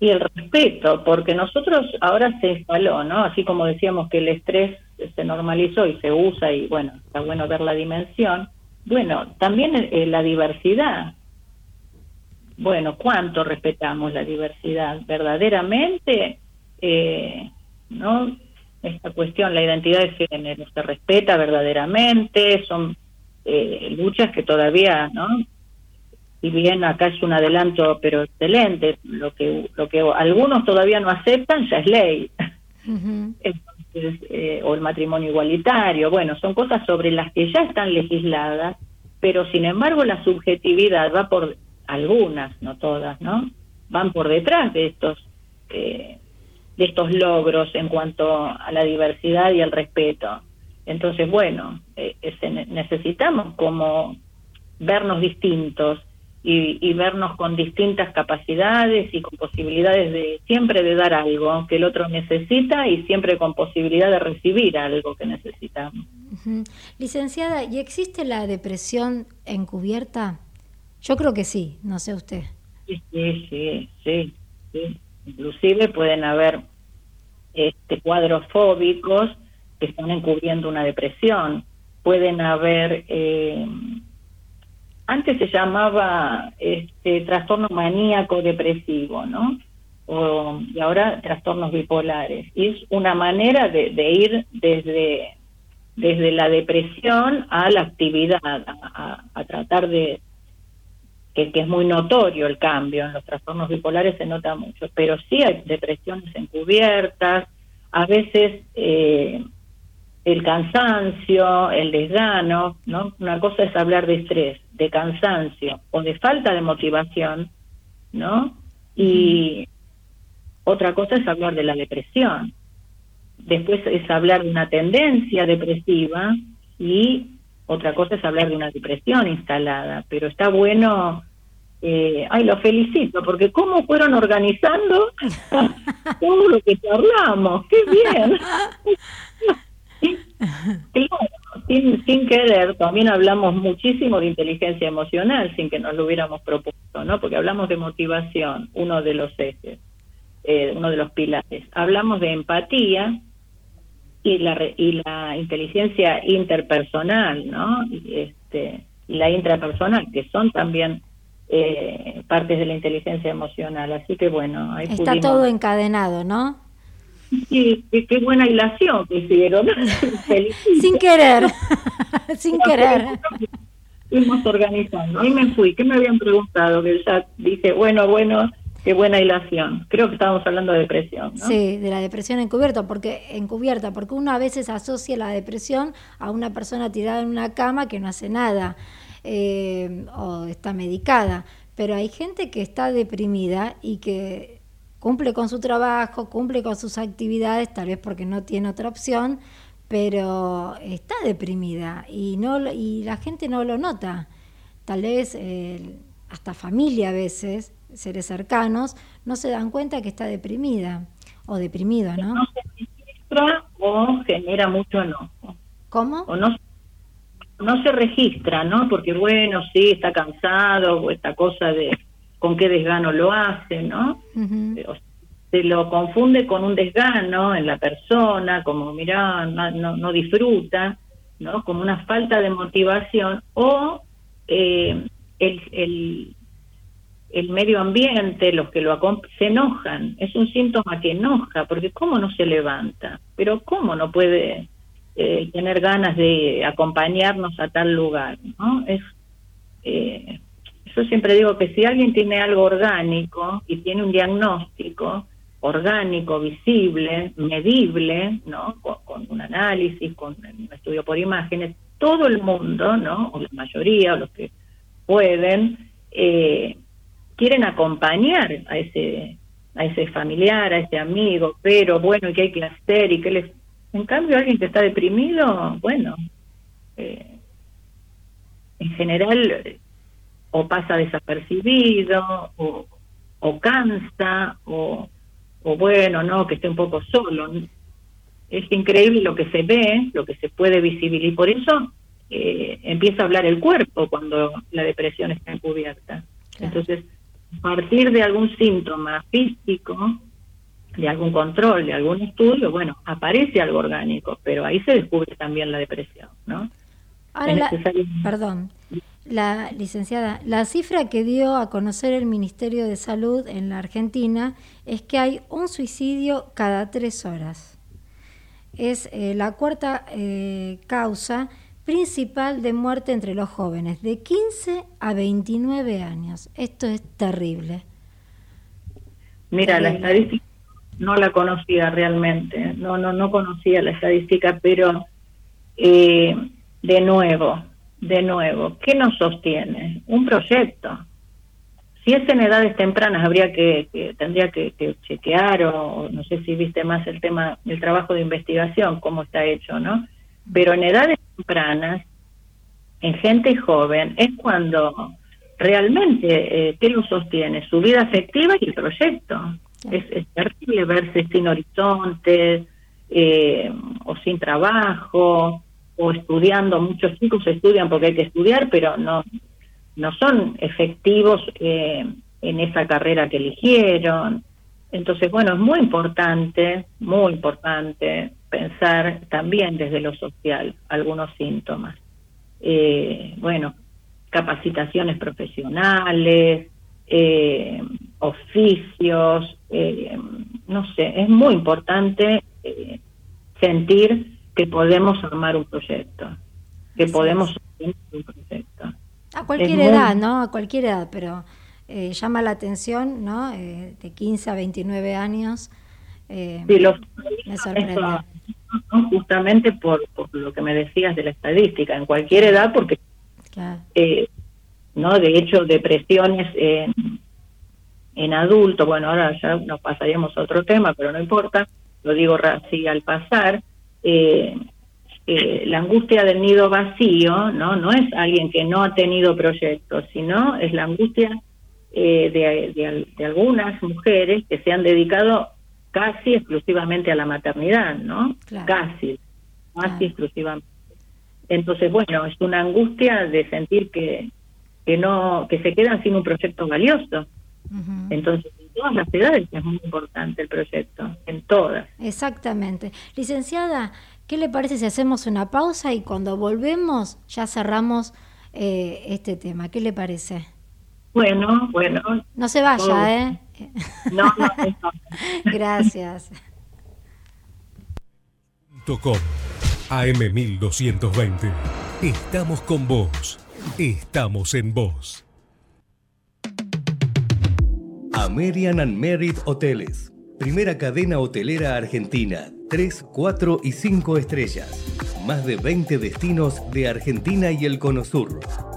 y el respeto, porque nosotros ahora se instaló, ¿no? Así como decíamos que el estrés se normalizó y se usa y bueno, está bueno ver la dimensión. Bueno, también eh, la diversidad. Bueno, ¿cuánto respetamos la diversidad? Verdaderamente, eh, ¿no? Esta cuestión, la identidad de género, se respeta verdaderamente, son eh, luchas que todavía, ¿no? y bien acá es un adelanto pero excelente, lo que lo que algunos todavía no aceptan ya es ley. Eh, o el matrimonio igualitario, bueno, son cosas sobre las que ya están legisladas, pero sin embargo la subjetividad va por algunas, no todas, ¿no? Van por detrás de estos eh, de estos logros en cuanto a la diversidad y el respeto. Entonces, bueno, eh, necesitamos como vernos distintos, y, vernos con distintas capacidades y con posibilidades de siempre de dar algo que el otro necesita y siempre con posibilidad de recibir algo que necesitamos. Licenciada, ¿y existe la depresión encubierta? Yo creo que sí, no sé usted. Sí, sí, sí, sí. Inclusive pueden haber este, cuadros fóbicos que están encubriendo una depresión. Pueden haber eh, antes se llamaba este, trastorno maníaco depresivo, ¿no? y ahora trastornos bipolares. Y es una manera de, ir desde, desde la depresión a la actividad, a, tratar de, que, es muy notorio el cambio, en los trastornos bipolares se nota mucho, pero sí hay depresiones encubiertas, a veces eh, el cansancio, el desgano, ¿no? Una cosa es hablar de estrés, de cansancio o de falta de motivación, ¿no? Y otra cosa es hablar de la depresión. Después es hablar de una tendencia depresiva y otra cosa es hablar de una depresión instalada. Pero está bueno, eh, ay, lo felicito, porque cómo fueron organizando todo lo que hablamos, qué bien. sin, sin querer, también hablamos muchísimo de inteligencia emocional sin que nos lo hubiéramos propuesto, ¿no? Porque hablamos de motivación, uno de los ejes, eh, uno de los pilares. Hablamos de empatía y la, y la inteligencia interpersonal, ¿no? Y, este, y la intrapersonal, que son también eh, partes de la inteligencia emocional. Así que bueno, ahí Está todo encadenado, ¿no? Sí, qué, buena hilación que hicieron. Sin querer, sin querer. Fuimos organizando. Ahí me fui. ¿Qué me habían preguntado? Que ya dije, bueno, bueno, Qué buena hilación. Creo que estábamos hablando de depresión. ¿no? Sí, de la depresión encubierta, porque encubierta, porque uno a veces asocia la depresión a una persona tirada en una cama que no hace nada eh, o está medicada. Pero hay gente que está deprimida y que cumple con su trabajo, cumple con sus actividades, tal vez porque no tiene otra opción, pero está deprimida y no y la gente no lo nota. Tal vez eh, hasta familia a veces, seres cercanos, no se dan cuenta que está deprimida o deprimido, ¿no? No se registra o genera mucho enojo. ¿Cómo? O no, no se registra, ¿no? Porque bueno, sí, está cansado o esta cosa de con qué desgano lo hace, ¿no? se lo confunde con un desgano en la persona, como mirá, no, no, disfruta, ¿no? Como una falta de motivación, o eh, el, el, el, medio ambiente, los que lo se enojan, es un síntoma que enoja, porque ¿cómo no se levanta? Pero ¿cómo no puede eh, tener ganas de acompañarnos a tal lugar? ¿no? Es, eh, yo siempre digo que si alguien tiene algo orgánico y tiene un diagnóstico, orgánico, visible, medible, ¿no? Con, un análisis, con un estudio por imágenes, todo el mundo, ¿no? O la mayoría, o los que pueden, eh, quieren acompañar a ese a ese familiar, a ese amigo, pero bueno, ¿qué hay que hacer? y qué les En cambio, alguien que está deprimido, bueno, eh, en general o pasa desapercibido, o, o cansa, o o bueno, no, que esté un poco solo. Es increíble lo que se ve, lo que se puede visibilizar. Y por eso eh, empieza a hablar el cuerpo cuando la depresión está encubierta. Entonces, partir de algún síntoma físico, de algún control, de algún estudio, bueno, aparece algo orgánico, pero ahí se descubre también la depresión, ¿no? Ahora, perdón, la licenciada, la cifra que dio a conocer el Ministerio de Salud en la Argentina es que hay un suicidio cada tres horas. Es eh, la cuarta eh, causa principal de muerte entre los jóvenes, de 15 a 29 años. Esto es terrible. Mira, la estadística no la conocía realmente, no, no, no conocía la estadística, pero eh, de nuevo, de nuevo, ¿qué nos sostiene? Un proyecto. Si es en edades tempranas, habría que, tendría que, chequear, o no sé si viste más el tema, el trabajo de investigación, cómo está hecho, ¿no? Pero en edades tempranas, en gente joven, es cuando realmente, eh, ¿qué lo sostiene? Su vida afectiva y el proyecto. Es, es, terrible verse sin horizontes eh, o sin trabajo o estudiando, muchos chicos estudian porque hay que estudiar, pero no, no son efectivos eh, en esa carrera que eligieron. Entonces, bueno, es muy importante, muy importante pensar también desde lo social algunos síntomas. Eh, bueno, capacitaciones profesionales, eh, oficios, no sé, es muy importante sentir que podemos armar un proyecto, que podemos un proyecto. A cualquier edad, ¿no? A cualquier edad, pero eh, llama la atención, ¿no? Eh, de 15 a 29 años. Eh, sí, me sorprende. Justamente por, por, lo que me decías de la estadística, en cualquier edad, porque, eh, ¿no? De hecho, depresiones en, en adultos, bueno, ahora ya nos pasaríamos a otro tema, pero no importa, lo digo así al pasar, eh, eh, la angustia del nido vacío, ¿no? No es alguien que no ha tenido proyectos, sino es la angustia eh, de, de, algunas mujeres que se han dedicado casi exclusivamente a la maternidad, ¿no? Casi, casi exclusivamente. Entonces, bueno, es una angustia de sentir que, que no, que se quedan sin un proyecto valioso. Entonces, en todas las edades es muy importante el proyecto, en todas. Exactamente. Licenciada, ¿qué le parece si hacemos una pausa y cuando volvemos ya cerramos eh, este tema? ¿Qué le parece? Bueno, bueno. No se vaya, ¿eh? No, no, no. Gracias. AM1220. Estamos con vos. Estamos en vos. American and Merit Hoteles. Primera cadena hotelera argentina, 3, 4 y 5 estrellas. Más de 20 destinos de Argentina y el Cono Sur.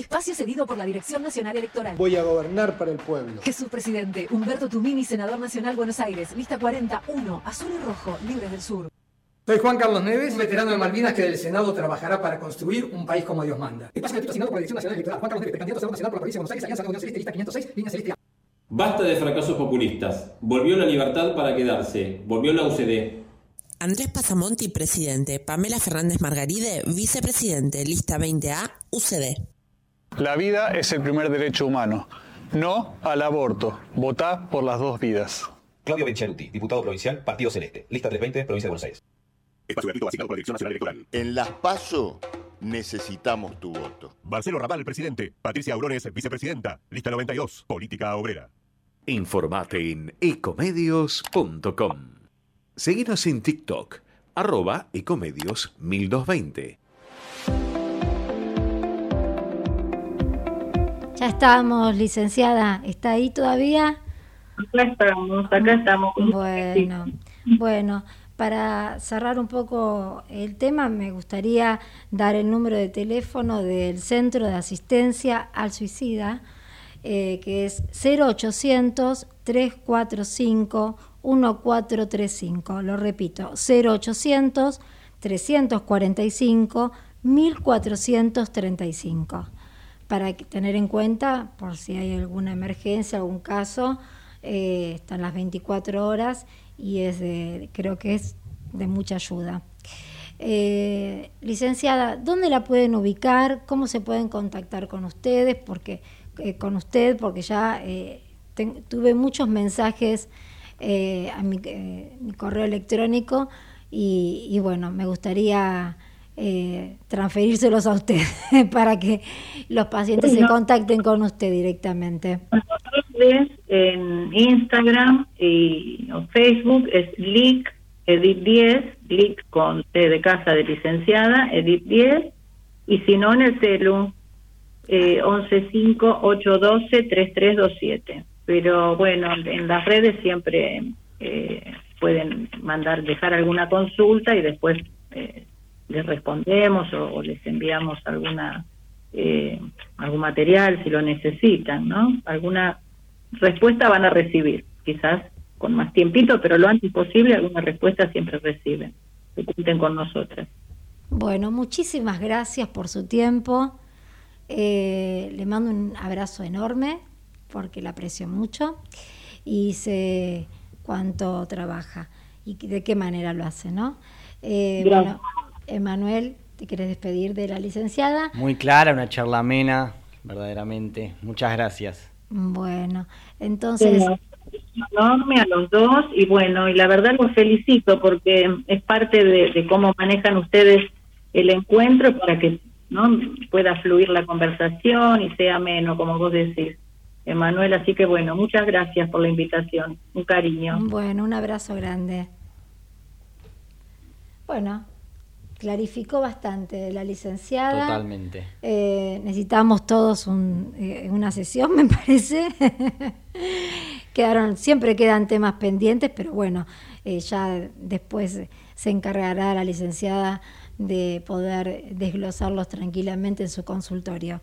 Espacio cedido por la Dirección Nacional Electoral. Voy a gobernar para el pueblo. Jesús Presidente, Humberto Tumini, Senador Nacional Buenos Aires, lista 41, azul y rojo, libres del sur. Soy Juan Carlos Neves, veterano de Malvinas que del Senado trabajará para construir un país como Dios manda. Espacio gratuito asignado por la Dirección Nacional Electoral. Juan Carlos Neves, candidato a Senador Nacional por la provincia de Buenos Aires, Alianza Unión Celeste, lista 506, línea celeste Basta de fracasos populistas. Volvió la libertad para quedarse. Volvió la UCD. Andrés Pasamonti, presidente. Pamela Fernández Margaride, vicepresidente. Lista 20A, UCD. La vida es el primer derecho humano. No al aborto. Votá por las dos vidas. Claudio Benchaluti, diputado provincial, Partido Celeste. Lista 320, provincia de Buenos Aires. Espacio gratuito asignado por la Dirección Nacional Electoral. En las PASO necesitamos tu voto. Marcelo Raval, presidente. Patricia Aurones, vicepresidenta. Lista 92, política obrera. Informate en ecomedios.com. Seguinos en TikTok, arroba ecomedios 1220. Ya estamos, licenciada. ¿Está ahí todavía? Acá estamos, acá estamos. Bueno, bueno, para cerrar un poco el tema, me gustaría dar el número de teléfono del Centro de Asistencia al Suicida, eh, que es 0800-345-1435. Lo repito, 0800-345-1435 para tener en cuenta por si hay alguna emergencia, algún caso, eh, están las 24 horas y es creo que es de mucha ayuda. Eh, licenciada, ¿dónde la pueden ubicar? ¿Cómo se pueden contactar con ustedes? Porque eh, con usted, porque ya tuve muchos mensajes a mi, correo electrónico y bueno, me gustaría eh, transferírselos a usted para que los pacientes se contacten con usted directamente. En Instagram y Facebook es LIC Edit 10, LIC con T de casa de licenciada, Edit 10, y si no en el celu eh, 115-812-3327. Pero bueno, en las redes siempre eh, pueden mandar, dejar alguna consulta y después eh, les respondemos o, les enviamos alguna eh, algún material si lo necesitan, ¿no? Alguna respuesta van a recibir, quizás con más tiempito, pero lo antes posible alguna respuesta siempre reciben. Que cuenten con nosotras. Bueno, muchísimas gracias por su tiempo. Eh, le mando un abrazo enorme porque la aprecio mucho y sé cuánto trabaja y de qué manera lo hace, ¿no? Eh, bueno, Emanuel, ¿te quieres despedir de la licenciada? Muy clara, una charla amena, verdaderamente. Muchas gracias. Bueno, entonces... Enorme a los dos y bueno, y la verdad los felicito porque es parte de, cómo manejan ustedes el encuentro para que no pueda fluir la conversación y sea ameno, como vos decís. Emanuel, así que bueno, muchas gracias por la invitación, un cariño. Bueno, un abrazo grande. Bueno, clarificó bastante la licenciada. Totalmente. Eh, necesitamos todos eh, una sesión, me parece. Quedaron, siempre quedan temas pendientes, pero bueno, eh, ya después se encargará la licenciada de poder desglosarlos tranquilamente en su consultorio.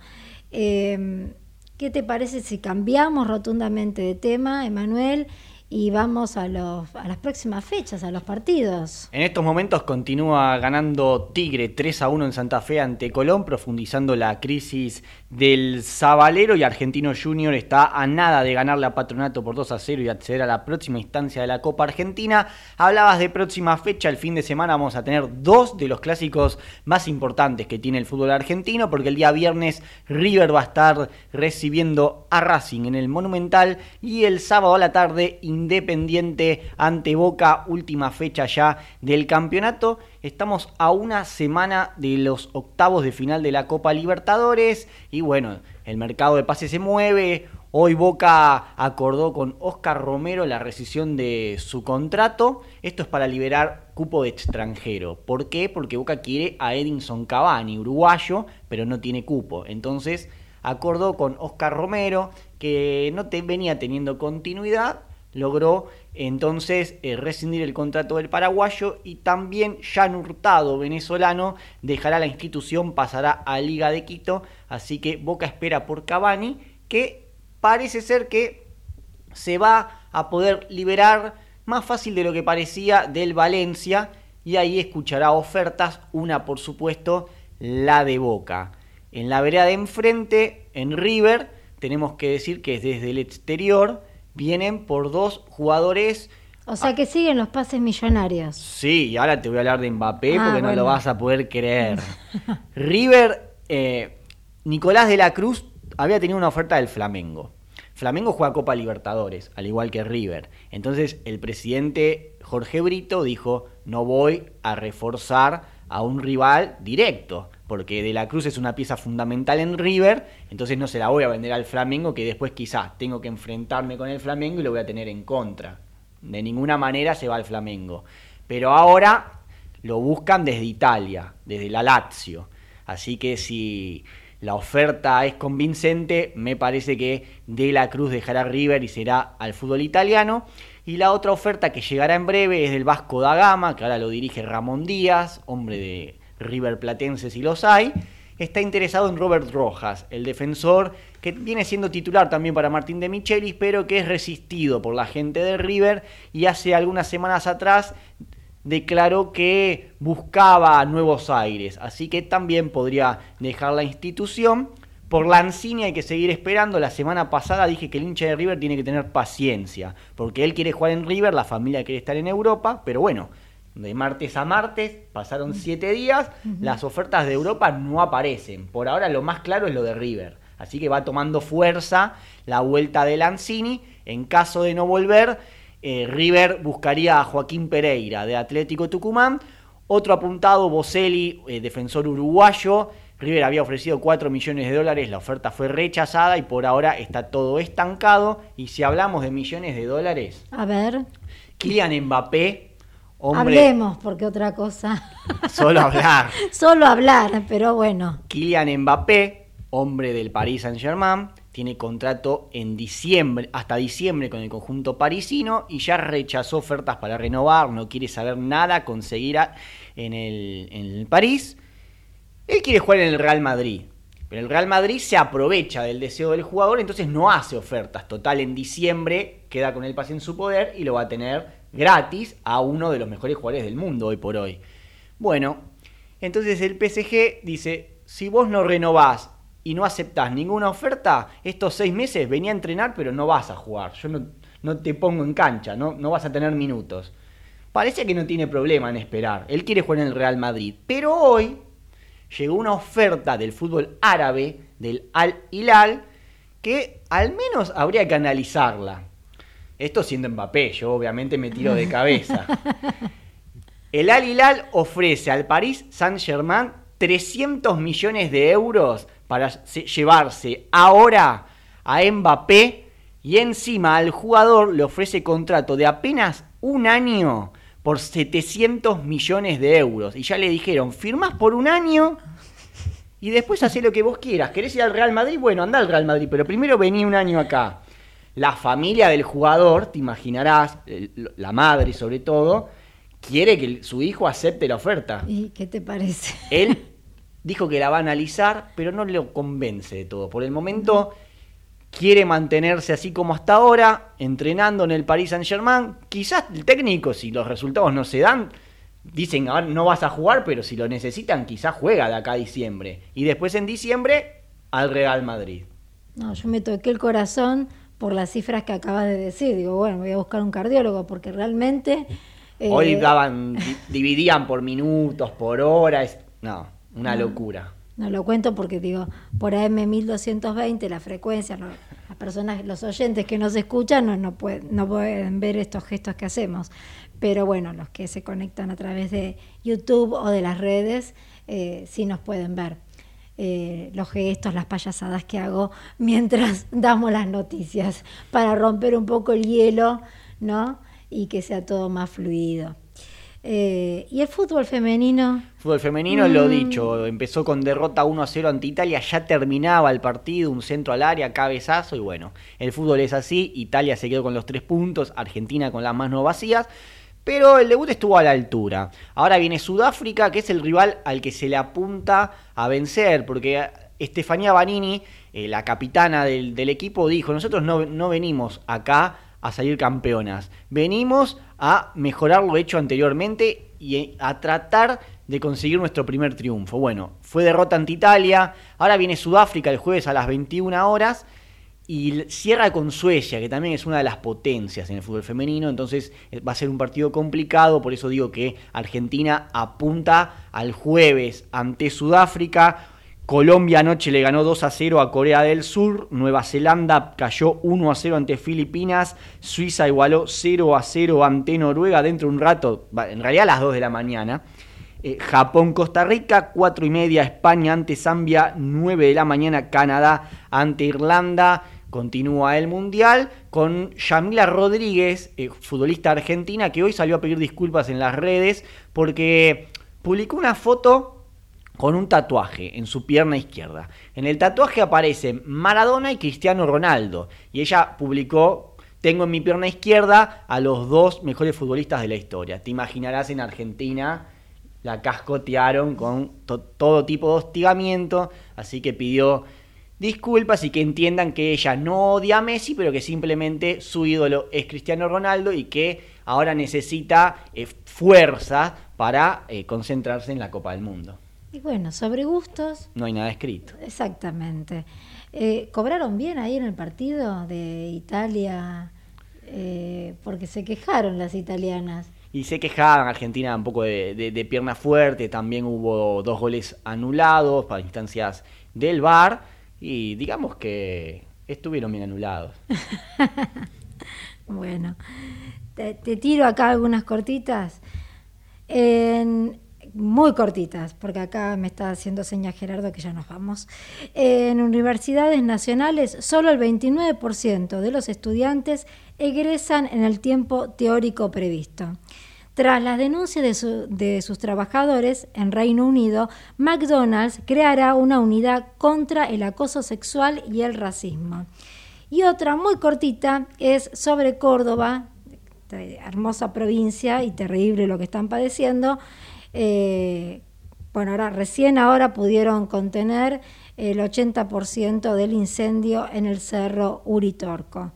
¿Qué te parece si cambiamos rotundamente de tema, Emanuel? Y vamos a, los, a las próximas fechas, a los partidos. En estos momentos continúa ganando Tigre 3 a 1 en Santa Fe ante Colón, profundizando la crisis del Zabalero y Argentino Junior está a nada de ganarle a Patronato por 2 a 0 y acceder a la próxima instancia de la Copa Argentina. Hablabas de próxima fecha, el fin de semana vamos a tener dos de los clásicos más importantes que tiene el fútbol argentino, porque el día viernes River va a estar recibiendo a Racing en el Monumental y el sábado a la tarde Independiente ante Boca, última fecha ya del campeonato. Estamos a una semana de los octavos de final de la Copa Libertadores y bueno, el mercado de pases se mueve. Hoy Boca acordó con Oscar Romero la rescisión de su contrato. Esto es para liberar cupo de extranjero. ¿Por qué? Porque Boca quiere a Edinson Cavani, uruguayo, pero no tiene cupo. Entonces acordó con Oscar Romero, que no te, venía teniendo continuidad, logró entonces eh, rescindir el contrato del paraguayo y también Jan Hurtado, venezolano, dejará la institución, pasará a Liga de Quito, así que Boca espera por Cavani, que parece ser que se va a poder liberar más fácil de lo que parecía del Valencia y ahí escuchará ofertas, una por supuesto la de Boca. En la vereda de enfrente, en River, tenemos que decir que desde el exterior vienen por dos jugadores. O sea que siguen los pases millonarios. Sí, y ahora te voy a hablar de Mbappé ah, porque no lo vas a poder creer. River, eh, Nicolás de la Cruz había tenido una oferta del Flamengo. Flamengo juega Copa Libertadores, al igual que River. Entonces el presidente Jorge Brito dijo, no voy a reforzar a un rival directo porque De la Cruz es una pieza fundamental en River, entonces no se la voy a vender al Flamengo, que después quizás tengo que enfrentarme con el Flamengo y lo voy a tener en contra. De ninguna manera se va al Flamengo. Pero ahora lo buscan desde Italia, desde la Lazio. Así que si la oferta es convincente, me parece que De la Cruz dejará River y será al fútbol italiano. Y la otra oferta que llegará en breve es del Vasco da Gama, que ahora lo dirige Ramón Díaz, hombre de River Platense si los hay, está interesado en Robert Rojas, el defensor que viene siendo titular también para Martín de Michelis, pero que es resistido por la gente de River y hace algunas semanas atrás declaró que buscaba nuevos aires, así que también podría dejar la institución. Por Lanzini hay que seguir esperando. La semana pasada dije que el hincha de River tiene que tener paciencia, porque él quiere jugar en River, la familia quiere estar en Europa, pero bueno, de martes a martes, pasaron siete días, las ofertas de Europa no aparecen. Por ahora lo más claro es lo de River. Así que va tomando fuerza la vuelta de Lanzini. En caso de no volver, eh, River buscaría a Joaquín Pereira de Atlético Tucumán. Otro apuntado, Boselli, eh, defensor uruguayo. River había ofrecido 4 millones de dólares, la oferta fue rechazada y por ahora está todo estancado. Y si hablamos de millones de dólares, a ver, Kylian Mbappé Hablemos, porque otra cosa. Solo hablar. Solo hablar, pero bueno. Kylian Mbappé, hombre del Paris Saint-Germain, tiene contrato en diciembre, hasta diciembre con el conjunto parisino y ya rechazó ofertas para renovar, no quiere saber nada, conseguir en, el, en el París. Él quiere jugar en el Real Madrid. Pero el Real Madrid se aprovecha del deseo del jugador, entonces no hace ofertas. Total, en diciembre queda con el pase en su poder y lo va a tener gratis a uno de los mejores jugadores del mundo hoy por hoy. Bueno, entonces el PSG dice, si vos no renovás y no aceptás ninguna oferta, estos seis meses venía a entrenar pero no vas a jugar, yo no, te pongo en cancha, no, no vas a tener minutos. Parece que no tiene problema en esperar, él quiere jugar en el Real Madrid, pero hoy llegó una oferta del fútbol árabe, del Al Hilal, que al menos habría que analizarla. Esto siendo Mbappé, yo obviamente me tiro de cabeza. El Al Hilal ofrece al Paris Saint-Germain 300 millones de euros para llevarse ahora a Mbappé y encima al jugador le ofrece contrato de apenas un año por 700 millones de euros. Y ya le dijeron, firmas por un año y después hace lo que vos quieras. ¿Querés ir al Real Madrid? Bueno, anda al Real Madrid, pero primero vení un año acá la familia del jugador, te imaginarás, la madre sobre todo, quiere que su hijo acepte la oferta. ¿Y qué te parece? Él dijo que la va a analizar, pero no le convence de todo. Por el momento quiere mantenerse así como hasta ahora, entrenando en el Paris Saint-Germain. Quizás el técnico, si los resultados no se dan, dicen, no vas a jugar, pero si lo necesitan, quizás juega de acá a diciembre. Y después en diciembre al Real Madrid. No, yo me toqué el corazón por las cifras que acabas de decir. Digo, bueno, voy a buscar un cardiólogo porque realmente... Eh, Hoy daban, dividían por minutos, por horas. No, una locura. No lo cuento porque digo, por AM 1220 la frecuencia, la personas, los oyentes que nos escuchan no, no, pueden, no pueden ver estos gestos que hacemos. Pero bueno, los que se conectan a través de YouTube o de las redes, eh, sí nos pueden ver. Eh, los gestos, las payasadas que hago mientras damos las noticias, para romper un poco el hielo, ¿no? Y que sea todo más fluido. Eh, ¿Y el fútbol femenino? Fútbol femenino, lo Mm. dicho, empezó con derrota 1 a 0 ante Italia, ya terminaba el partido, un centro al área, cabezazo y bueno, el fútbol es así, Italia se quedó con los tres puntos, Argentina con las manos vacías, pero el debut estuvo a la altura. Ahora viene Sudáfrica, que es el rival al que se le apunta a vencer, porque Estefanía Banini, eh, la capitana del, del equipo, dijo, nosotros no, no venimos acá a salir campeonas, venimos a mejorar lo hecho anteriormente y eh, a tratar de conseguir nuestro primer triunfo. Bueno, fue derrota ante Italia, ahora viene Sudáfrica el jueves a las 21 horas y cierra con Suecia, que también es una de las potencias en el fútbol femenino, entonces eh, va a ser un partido complicado, por eso digo que Argentina apunta al jueves ante Sudáfrica. Colombia anoche le ganó 2 a 0 a Corea del Sur, Nueva Zelanda cayó 1 a 0 ante Filipinas, Suiza igualó 0 a 0 ante Noruega dentro de un rato, en realidad a las 2 de la mañana. Eh, Japón, Costa Rica, 4 y media, España ante Zambia, 9 de la mañana, Canadá ante Irlanda. Continúa el Mundial con Yamila Rodríguez, eh, futbolista argentina, que hoy salió a pedir disculpas en las redes porque publicó una foto con un tatuaje en su pierna izquierda. En el tatuaje aparecen Maradona y Cristiano Ronaldo. Y ella publicó, tengo en mi pierna izquierda a los dos mejores futbolistas de la historia. Te imaginarás en Argentina la cascotearon con to- todo tipo de hostigamiento, así que pidió disculpas y que entiendan que ella no odia a Messi, pero que simplemente su ídolo es Cristiano Ronaldo y que ahora necesita eh, fuerza para eh, concentrarse en la Copa del Mundo. Y bueno, sobre gustos, No hay nada escrito. exactamente. Eh, ¿Cobraron bien ahí en el partido de Italia? Eh, porque se quejaron las italianas. Y se quejaban Argentina un poco de, de- de pierna fuerte, también hubo dos goles anulados para instancias del VAR y digamos que estuvieron bien anulados. Bueno, te, tiro acá algunas cortitas. En- muy cortitas, porque acá me está haciendo señas Gerardo que ya nos vamos. En universidades nacionales, solo el 29% de los estudiantes egresan en el tiempo teórico previsto. Tras las denuncias de, su- de sus trabajadores en Reino Unido, McDonald's creará una unidad contra el acoso sexual y el racismo. Y otra muy cortita es sobre Córdoba, hermosa provincia y terrible lo que están padeciendo. Eh, bueno, ahora recién ahora pudieron contener el 80% del incendio en el cerro Uritorco.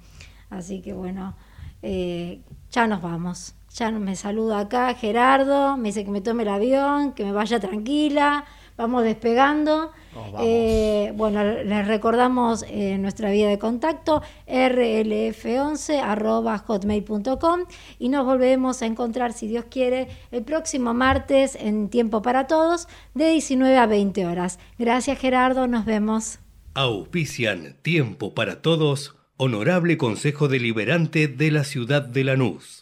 Así que bueno, eh, ya nos vamos. Ya me saluda acá Gerardo, me dice que me tome el avión, que me vaya tranquila, vamos despegando. Nos vamos. Eh, bueno, les recordamos eh, nuestra vía de contacto rlf11 y nos volvemos a encontrar, si Dios quiere, el próximo martes en Tiempo para Todos de 19 a 20 horas. Gracias Gerardo, nos vemos. Auspician Tiempo para Todos, Honorable Consejo Deliberante de la Ciudad de Lanús.